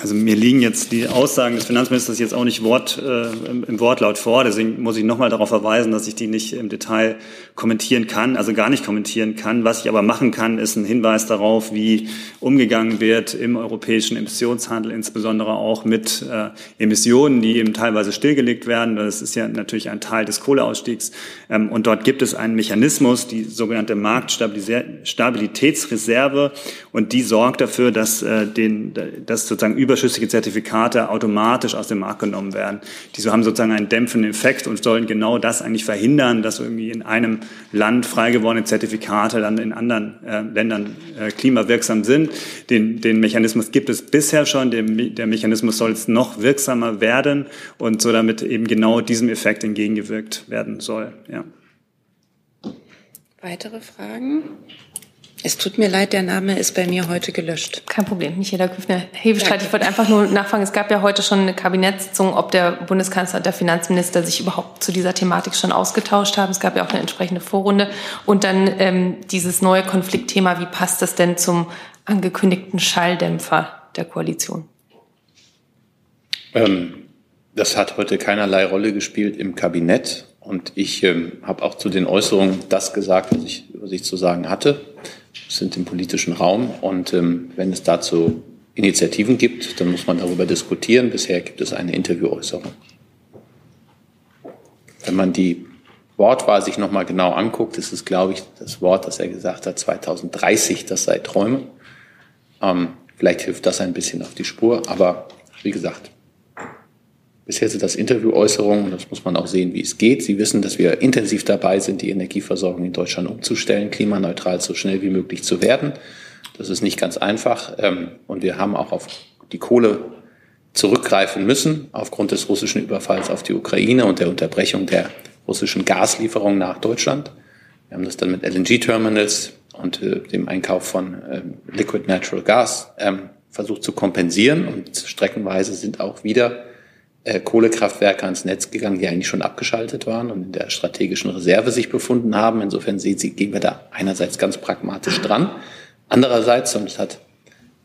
Also mir liegen jetzt die Aussagen des Finanzministers jetzt auch nicht Wort, äh, im Wortlaut vor. Deswegen muss ich nochmal darauf verweisen, dass ich die nicht im Detail kommentieren kann, also gar nicht kommentieren kann. Was ich aber machen kann, ist ein Hinweis darauf, wie umgegangen wird im europäischen Emissionshandel, insbesondere auch mit äh, Emissionen, die eben teilweise stillgelegt werden. Das ist ja natürlich ein Teil des Kohleausstiegs. Ähm, und dort gibt es einen Mechanismus, die sogenannte Marktstabilitätsreserve. Und die sorgt dafür, dass, äh, den, dass sozusagen über überschüssige Zertifikate automatisch aus dem Markt genommen werden. Die so haben sozusagen einen dämpfenden Effekt und sollen genau das eigentlich verhindern, dass irgendwie in einem Land frei gewordene Zertifikate dann in anderen äh, Ländern äh, klimawirksam sind. Den, den Mechanismus gibt es bisher schon. Der, der Mechanismus soll jetzt noch wirksamer werden und so damit eben genau diesem Effekt entgegengewirkt werden soll. Ja. Weitere Fragen? Es tut mir leid, der Name ist bei mir heute gelöscht. Kein Problem, Michaela Küffner. Hebestreit, ich wollte einfach nur nachfragen, es gab ja heute schon eine Kabinettssitzung, ob der Bundeskanzler und der Finanzminister sich überhaupt zu dieser Thematik schon ausgetauscht haben. Es gab ja auch eine entsprechende Vorrunde. Und dann ähm, dieses neue Konfliktthema, wie passt das denn zum angekündigten Schalldämpfer der Koalition? Ähm, das hat heute keinerlei Rolle gespielt im Kabinett. Und ich ähm, habe auch zu den Äußerungen das gesagt, was ich, was ich zu sagen hatte sind im politischen Raum. Und ähm, wenn es dazu Initiativen gibt, dann muss man darüber diskutieren. Bisher gibt es eine Interviewäußerung. Wenn man die Wortwahl sich nochmal genau anguckt, ist es, glaube ich, das Wort, das er gesagt hat, 2030, das sei Träume. Ähm, vielleicht hilft das ein bisschen auf die Spur, aber wie gesagt, Bisher sind das Interviewäußerungen, das muss man auch sehen, wie es geht. Sie wissen, dass wir intensiv dabei sind, die Energieversorgung in Deutschland umzustellen, klimaneutral so schnell wie möglich zu werden. Das ist nicht ganz einfach. Ähm, und wir haben auch auf die Kohle zurückgreifen müssen, aufgrund des russischen Überfalls auf die Ukraine und der Unterbrechung der russischen Gaslieferung nach Deutschland. Wir haben das dann mit LNG-Terminals und äh, dem Einkauf von ähm, Liquid Natural Gas ähm, versucht zu kompensieren. Und streckenweise sind auch wieder äh, Kohlekraftwerke ans Netz gegangen, die eigentlich schon abgeschaltet waren und in der strategischen Reserve sich befunden haben. Insofern sehen Sie, gehen wir da einerseits ganz pragmatisch dran. Andererseits, und das hat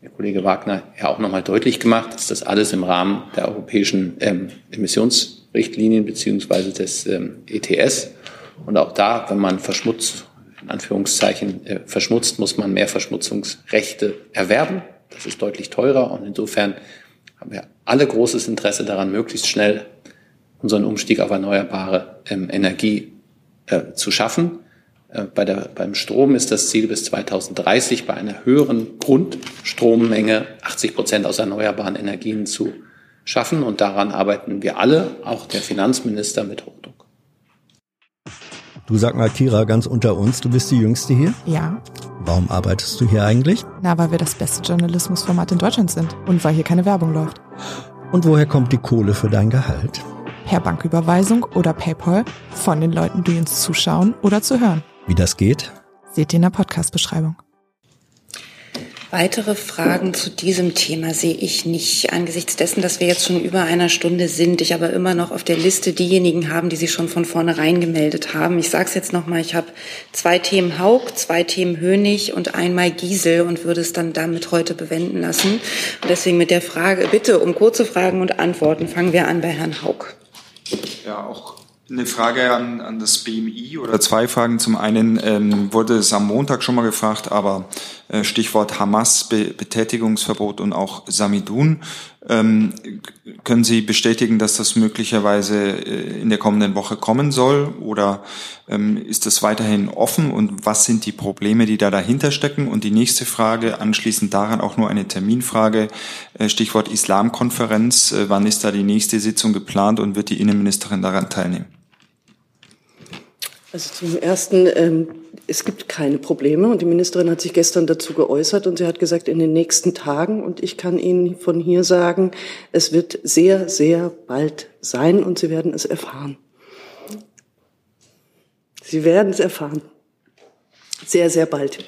der Kollege Wagner ja auch nochmal deutlich gemacht, ist das alles im Rahmen der europäischen ähm, Emissionsrichtlinien beziehungsweise des ähm, ETS. Und auch da, wenn man verschmutzt, in Anführungszeichen äh, verschmutzt, muss man mehr Verschmutzungsrechte erwerben. Das ist deutlich teurer und insofern haben wir alle großes Interesse daran, möglichst schnell unseren Umstieg auf erneuerbare ähm, Energie äh, zu schaffen. Äh, bei der, beim Strom ist das Ziel bis 2030 bei einer höheren Grundstrommenge 80 Prozent aus erneuerbaren Energien zu schaffen. Und daran arbeiten wir alle, auch der Finanzminister mit Hochdruck. Du sag mal, Kira, ganz unter uns, du bist die Jüngste hier? Ja. Warum arbeitest du hier eigentlich? Na, weil wir das beste Journalismusformat in Deutschland sind und weil hier keine Werbung läuft. Und woher kommt die Kohle für dein Gehalt? Per Banküberweisung oder PayPal von den Leuten, die uns zuschauen oder zu hören. Wie das geht? Seht ihr in der Podcast-Beschreibung. Weitere Fragen zu diesem Thema sehe ich nicht. Angesichts dessen, dass wir jetzt schon über einer Stunde sind, ich aber immer noch auf der Liste diejenigen haben, die sich schon von vornherein gemeldet haben. Ich sage es jetzt nochmal, ich habe zwei Themen Haug, zwei Themen Hönig und einmal Giesel und würde es dann damit heute bewenden lassen. Und deswegen mit der Frage, bitte um kurze Fragen und Antworten. Fangen wir an bei Herrn Haug. Ja, auch eine Frage an, an das BMI oder zwei Fragen. Zum einen ähm, wurde es am Montag schon mal gefragt, aber äh, Stichwort Hamas, Be Betätigungsverbot und auch Samidun. Ähm, können Sie bestätigen, dass das möglicherweise äh, in der kommenden Woche kommen soll oder ähm, ist das weiterhin offen und was sind die Probleme, die da dahinter stecken? Und die nächste Frage, anschließend daran auch nur eine Terminfrage, äh, Stichwort Islamkonferenz. Äh, wann ist da die nächste Sitzung geplant und wird die Innenministerin daran teilnehmen? Also zum Ersten, ähm, es gibt keine Probleme und die Ministerin hat sich gestern dazu geäußert und sie hat gesagt, in den nächsten Tagen und ich kann Ihnen von hier sagen, es wird sehr, sehr bald sein und Sie werden es erfahren. Sie werden es erfahren. Sehr, sehr bald.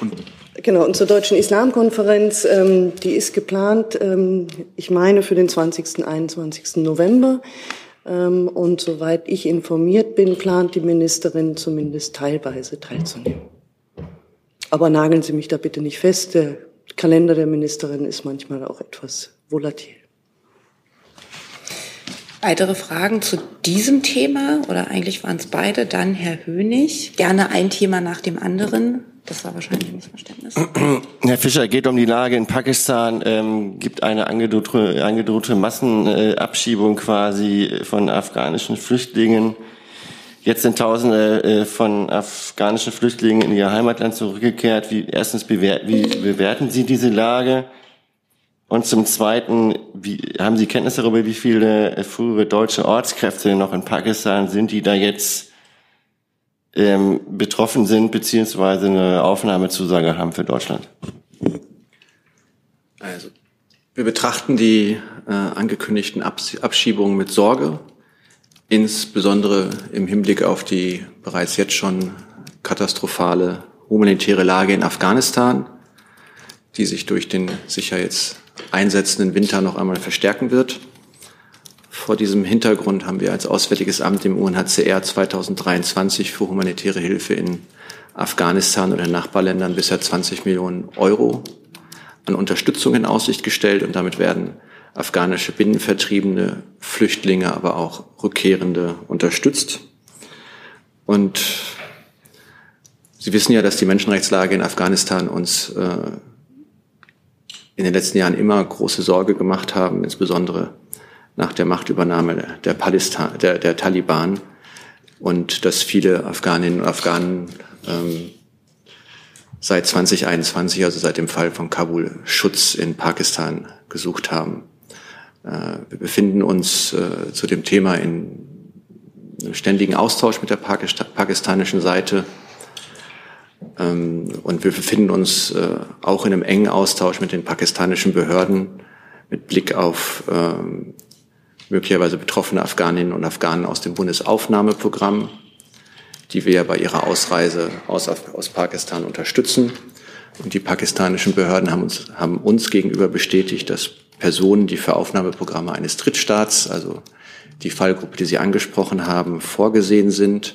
Und Genau, und zur Deutschen Islamkonferenz, ähm, die ist geplant, ähm, ich meine, für den 20. 21. November. Ähm, und soweit ich informiert bin, plant die Ministerin zumindest teilweise teilzunehmen. Aber nageln Sie mich da bitte nicht fest. Der Kalender der Ministerin ist manchmal auch etwas volatil. Weitere Fragen zu diesem Thema oder eigentlich waren es beide, dann Herr Hönig. Gerne ein Thema nach dem anderen. Das war wahrscheinlich ein Missverständnis. Herr Fischer, geht um die Lage in Pakistan. Ähm, gibt eine angedrohte, angedrohte Massenabschiebung quasi von afghanischen Flüchtlingen. Jetzt sind Tausende äh, von afghanischen Flüchtlingen in ihr Heimatland zurückgekehrt. Wie, erstens, wie bewerten Sie diese Lage? Und zum Zweiten, wie, haben Sie Kenntnis darüber, wie viele äh, frühere deutsche Ortskräfte noch in Pakistan sind, die da jetzt ähm, betroffen sind, beziehungsweise eine Aufnahmezusage haben für Deutschland? Also, wir betrachten die äh, angekündigten Abschiebungen mit Sorge insbesondere im Hinblick auf die bereits jetzt schon katastrophale humanitäre Lage in Afghanistan, die sich durch den sicher jetzt einsetzenden Winter noch einmal verstärken wird. Vor diesem Hintergrund haben wir als Auswärtiges Amt im UNHCR 2023 für humanitäre Hilfe in Afghanistan oder Nachbarländern bisher 20 Millionen Euro an Unterstützung in Aussicht gestellt und damit werden afghanische Binnenvertriebene, Flüchtlinge, aber auch Rückkehrende unterstützt. Und Sie wissen ja, dass die Menschenrechtslage in Afghanistan uns äh, in den letzten Jahren immer große Sorge gemacht haben, insbesondere nach der Machtübernahme der, Palästin der, der Taliban und dass viele Afghaninnen und Afghanen ähm, seit 2021, also seit dem Fall von Kabul, Schutz in Pakistan gesucht haben. Äh, wir befinden uns äh, zu dem Thema in einem ständigen Austausch mit der pakistanischen Seite. Ähm, und wir befinden uns äh, auch in einem engen Austausch mit den pakistanischen Behörden mit Blick auf ähm, möglicherweise betroffene Afghaninnen und Afghanen aus dem Bundesaufnahmeprogramm, die wir ja bei ihrer Ausreise aus, aus Pakistan unterstützen. Und die pakistanischen Behörden haben uns, haben uns gegenüber bestätigt, dass Personen, die für Aufnahmeprogramme eines Drittstaats, also die Fallgruppe, die Sie angesprochen haben, vorgesehen sind,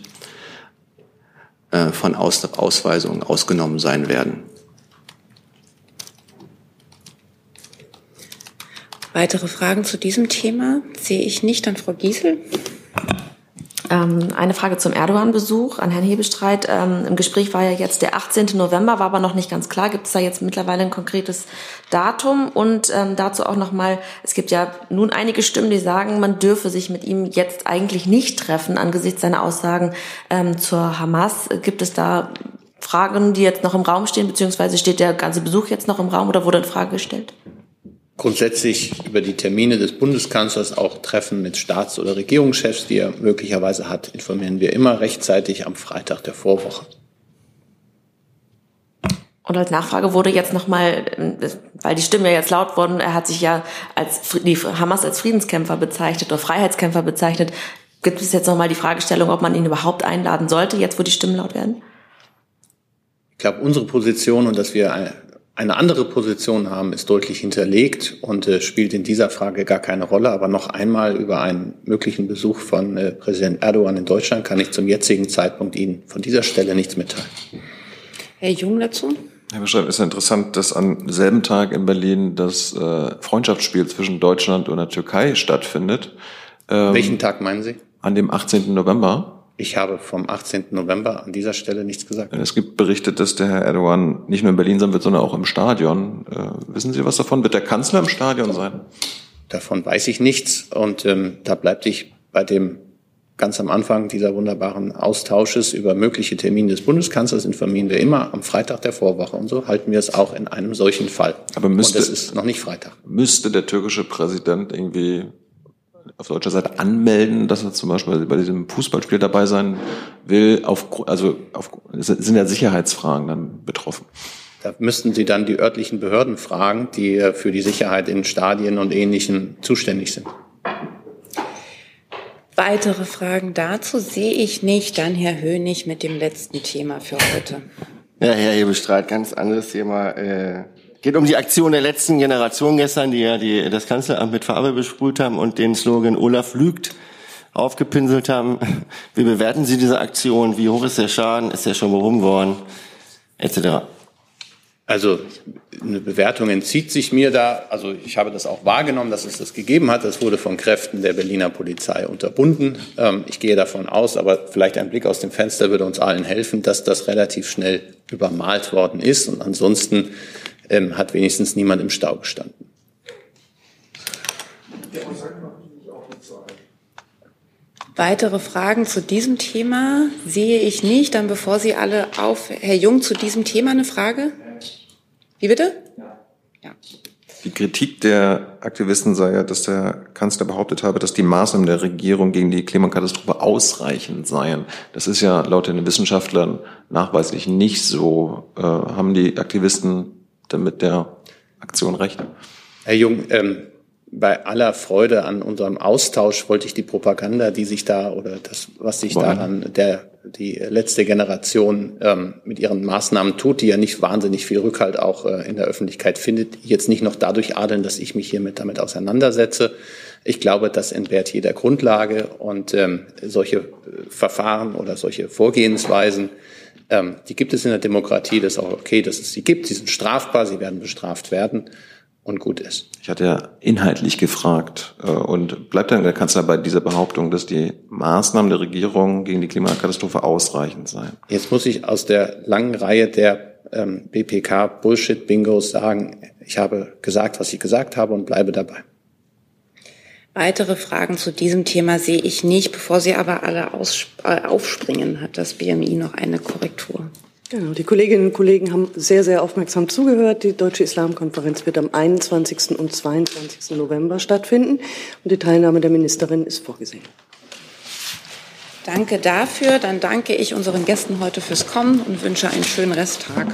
äh, von Aus Ausweisungen ausgenommen sein werden. Weitere Fragen zu diesem Thema sehe ich nicht. Dann Frau Giesel. Ähm, eine Frage zum Erdogan-Besuch an Herrn Hebestreit. Ähm, Im Gespräch war ja jetzt der 18. November, war aber noch nicht ganz klar. Gibt es da jetzt mittlerweile ein konkretes Datum? Und ähm, dazu auch nochmal, es gibt ja nun einige Stimmen, die sagen, man dürfe sich mit ihm jetzt eigentlich nicht treffen angesichts seiner Aussagen ähm, zur Hamas. Gibt es da Fragen, die jetzt noch im Raum stehen, beziehungsweise steht der ganze Besuch jetzt noch im Raum oder wurde in Frage gestellt? Grundsätzlich über die Termine des Bundeskanzlers, auch Treffen mit Staats- oder Regierungschefs, die er möglicherweise hat, informieren wir immer rechtzeitig am Freitag der Vorwoche. Und als Nachfrage wurde jetzt nochmal, weil die Stimmen ja jetzt laut wurden, er hat sich ja als die Hamas als Friedenskämpfer bezeichnet oder Freiheitskämpfer bezeichnet. Gibt es jetzt nochmal die Fragestellung, ob man ihn überhaupt einladen sollte, jetzt wo die Stimmen laut werden? Ich glaube, unsere Position und dass wir eine andere Position haben, ist deutlich hinterlegt und äh, spielt in dieser Frage gar keine Rolle. Aber noch einmal über einen möglichen Besuch von äh, Präsident Erdogan in Deutschland kann ich zum jetzigen Zeitpunkt Ihnen von dieser Stelle nichts mitteilen. Herr Jung dazu? Herr Beschreib, ist ja interessant, dass am selben Tag in Berlin das äh, Freundschaftsspiel zwischen Deutschland und der Türkei stattfindet. Ähm, Welchen Tag meinen Sie? An dem 18. November. Ich habe vom 18. November an dieser Stelle nichts gesagt. Es gibt berichtet, dass der Herr Erdogan nicht nur in Berlin sein wird, sondern auch im Stadion. Äh, wissen Sie was davon? Wird der Kanzler im Stadion sein? Davon weiß ich nichts. Und ähm, da bleibt ich bei dem ganz am Anfang dieser wunderbaren Austausches über mögliche Termine des Bundeskanzlers informieren wir immer am Freitag der Vorwoche. Und so halten wir es auch in einem solchen Fall. Aber müsste, Und es ist noch nicht Freitag. Müsste der türkische Präsident irgendwie auf deutscher Seite anmelden, dass er zum Beispiel bei diesem Fußballspiel dabei sein will. Auf, also auf, sind ja Sicherheitsfragen dann betroffen. Da müssten Sie dann die örtlichen Behörden fragen, die äh, für die Sicherheit in Stadien und Ähnlichem zuständig sind. Weitere Fragen dazu sehe ich nicht. Dann Herr Hönig mit dem letzten Thema für heute. Ja, Herr Hebestreit, ganz anderes Thema. Äh Geht um die Aktion der letzten Generation gestern, die ja die, das Kanzleramt mit Farbe besprüht haben und den Slogan Olaf lügt aufgepinselt haben. Wie bewerten Sie diese Aktion? Wie hoch ist der Schaden? Ist der schon behoben worden? Etc. Also eine Bewertung entzieht sich mir da. Also ich habe das auch wahrgenommen, dass es das gegeben hat. Das wurde von Kräften der Berliner Polizei unterbunden. Ähm, ich gehe davon aus, aber vielleicht ein Blick aus dem Fenster würde uns allen helfen, dass das relativ schnell übermalt worden ist. Und ansonsten ähm, hat wenigstens niemand im Stau gestanden. Weitere Fragen zu diesem Thema sehe ich nicht. Dann bevor Sie alle auf, Herr Jung, zu diesem Thema eine Frage? Wie bitte? Die Kritik der Aktivisten sei ja, dass der Kanzler behauptet habe, dass die Maßnahmen der Regierung gegen die Klimakatastrophe ausreichend seien. Das ist ja laut den Wissenschaftlern nachweislich nicht so. Äh, haben die Aktivisten damit der Aktion recht? Herr Jung, ähm, bei aller Freude an unserem Austausch wollte ich die Propaganda, die sich da oder das, was sich Boah. daran der die letzte Generation ähm, mit ihren Maßnahmen tut, die ja nicht wahnsinnig viel Rückhalt auch äh, in der Öffentlichkeit findet, jetzt nicht noch dadurch adeln, dass ich mich hiermit damit auseinandersetze. Ich glaube, das entbehrt jeder Grundlage und ähm, solche äh, Verfahren oder solche Vorgehensweisen, ähm, die gibt es in der Demokratie. Das ist auch okay, dass es sie gibt. Sie sind strafbar, sie werden bestraft werden und gut ist. Ich hatte ja inhaltlich gefragt äh, und bleibt dann der Kanzler bei dieser Behauptung, dass die Maßnahmen der Regierung gegen die Klimakatastrophe ausreichend seien? Jetzt muss ich aus der langen Reihe der ähm, BPK Bullshit-Bingos sagen, ich habe gesagt, was ich gesagt habe und bleibe dabei. Weitere Fragen zu diesem Thema sehe ich nicht. Bevor Sie aber alle äh, aufspringen, hat das BMI noch eine Korrektur. Genau, die Kolleginnen und Kollegen haben sehr, sehr aufmerksam zugehört. Die Deutsche Islamkonferenz wird am 21. und 22. November stattfinden und die Teilnahme der Ministerin ist vorgesehen. Danke dafür. Dann danke ich unseren Gästen heute fürs Kommen und wünsche einen schönen Resttag.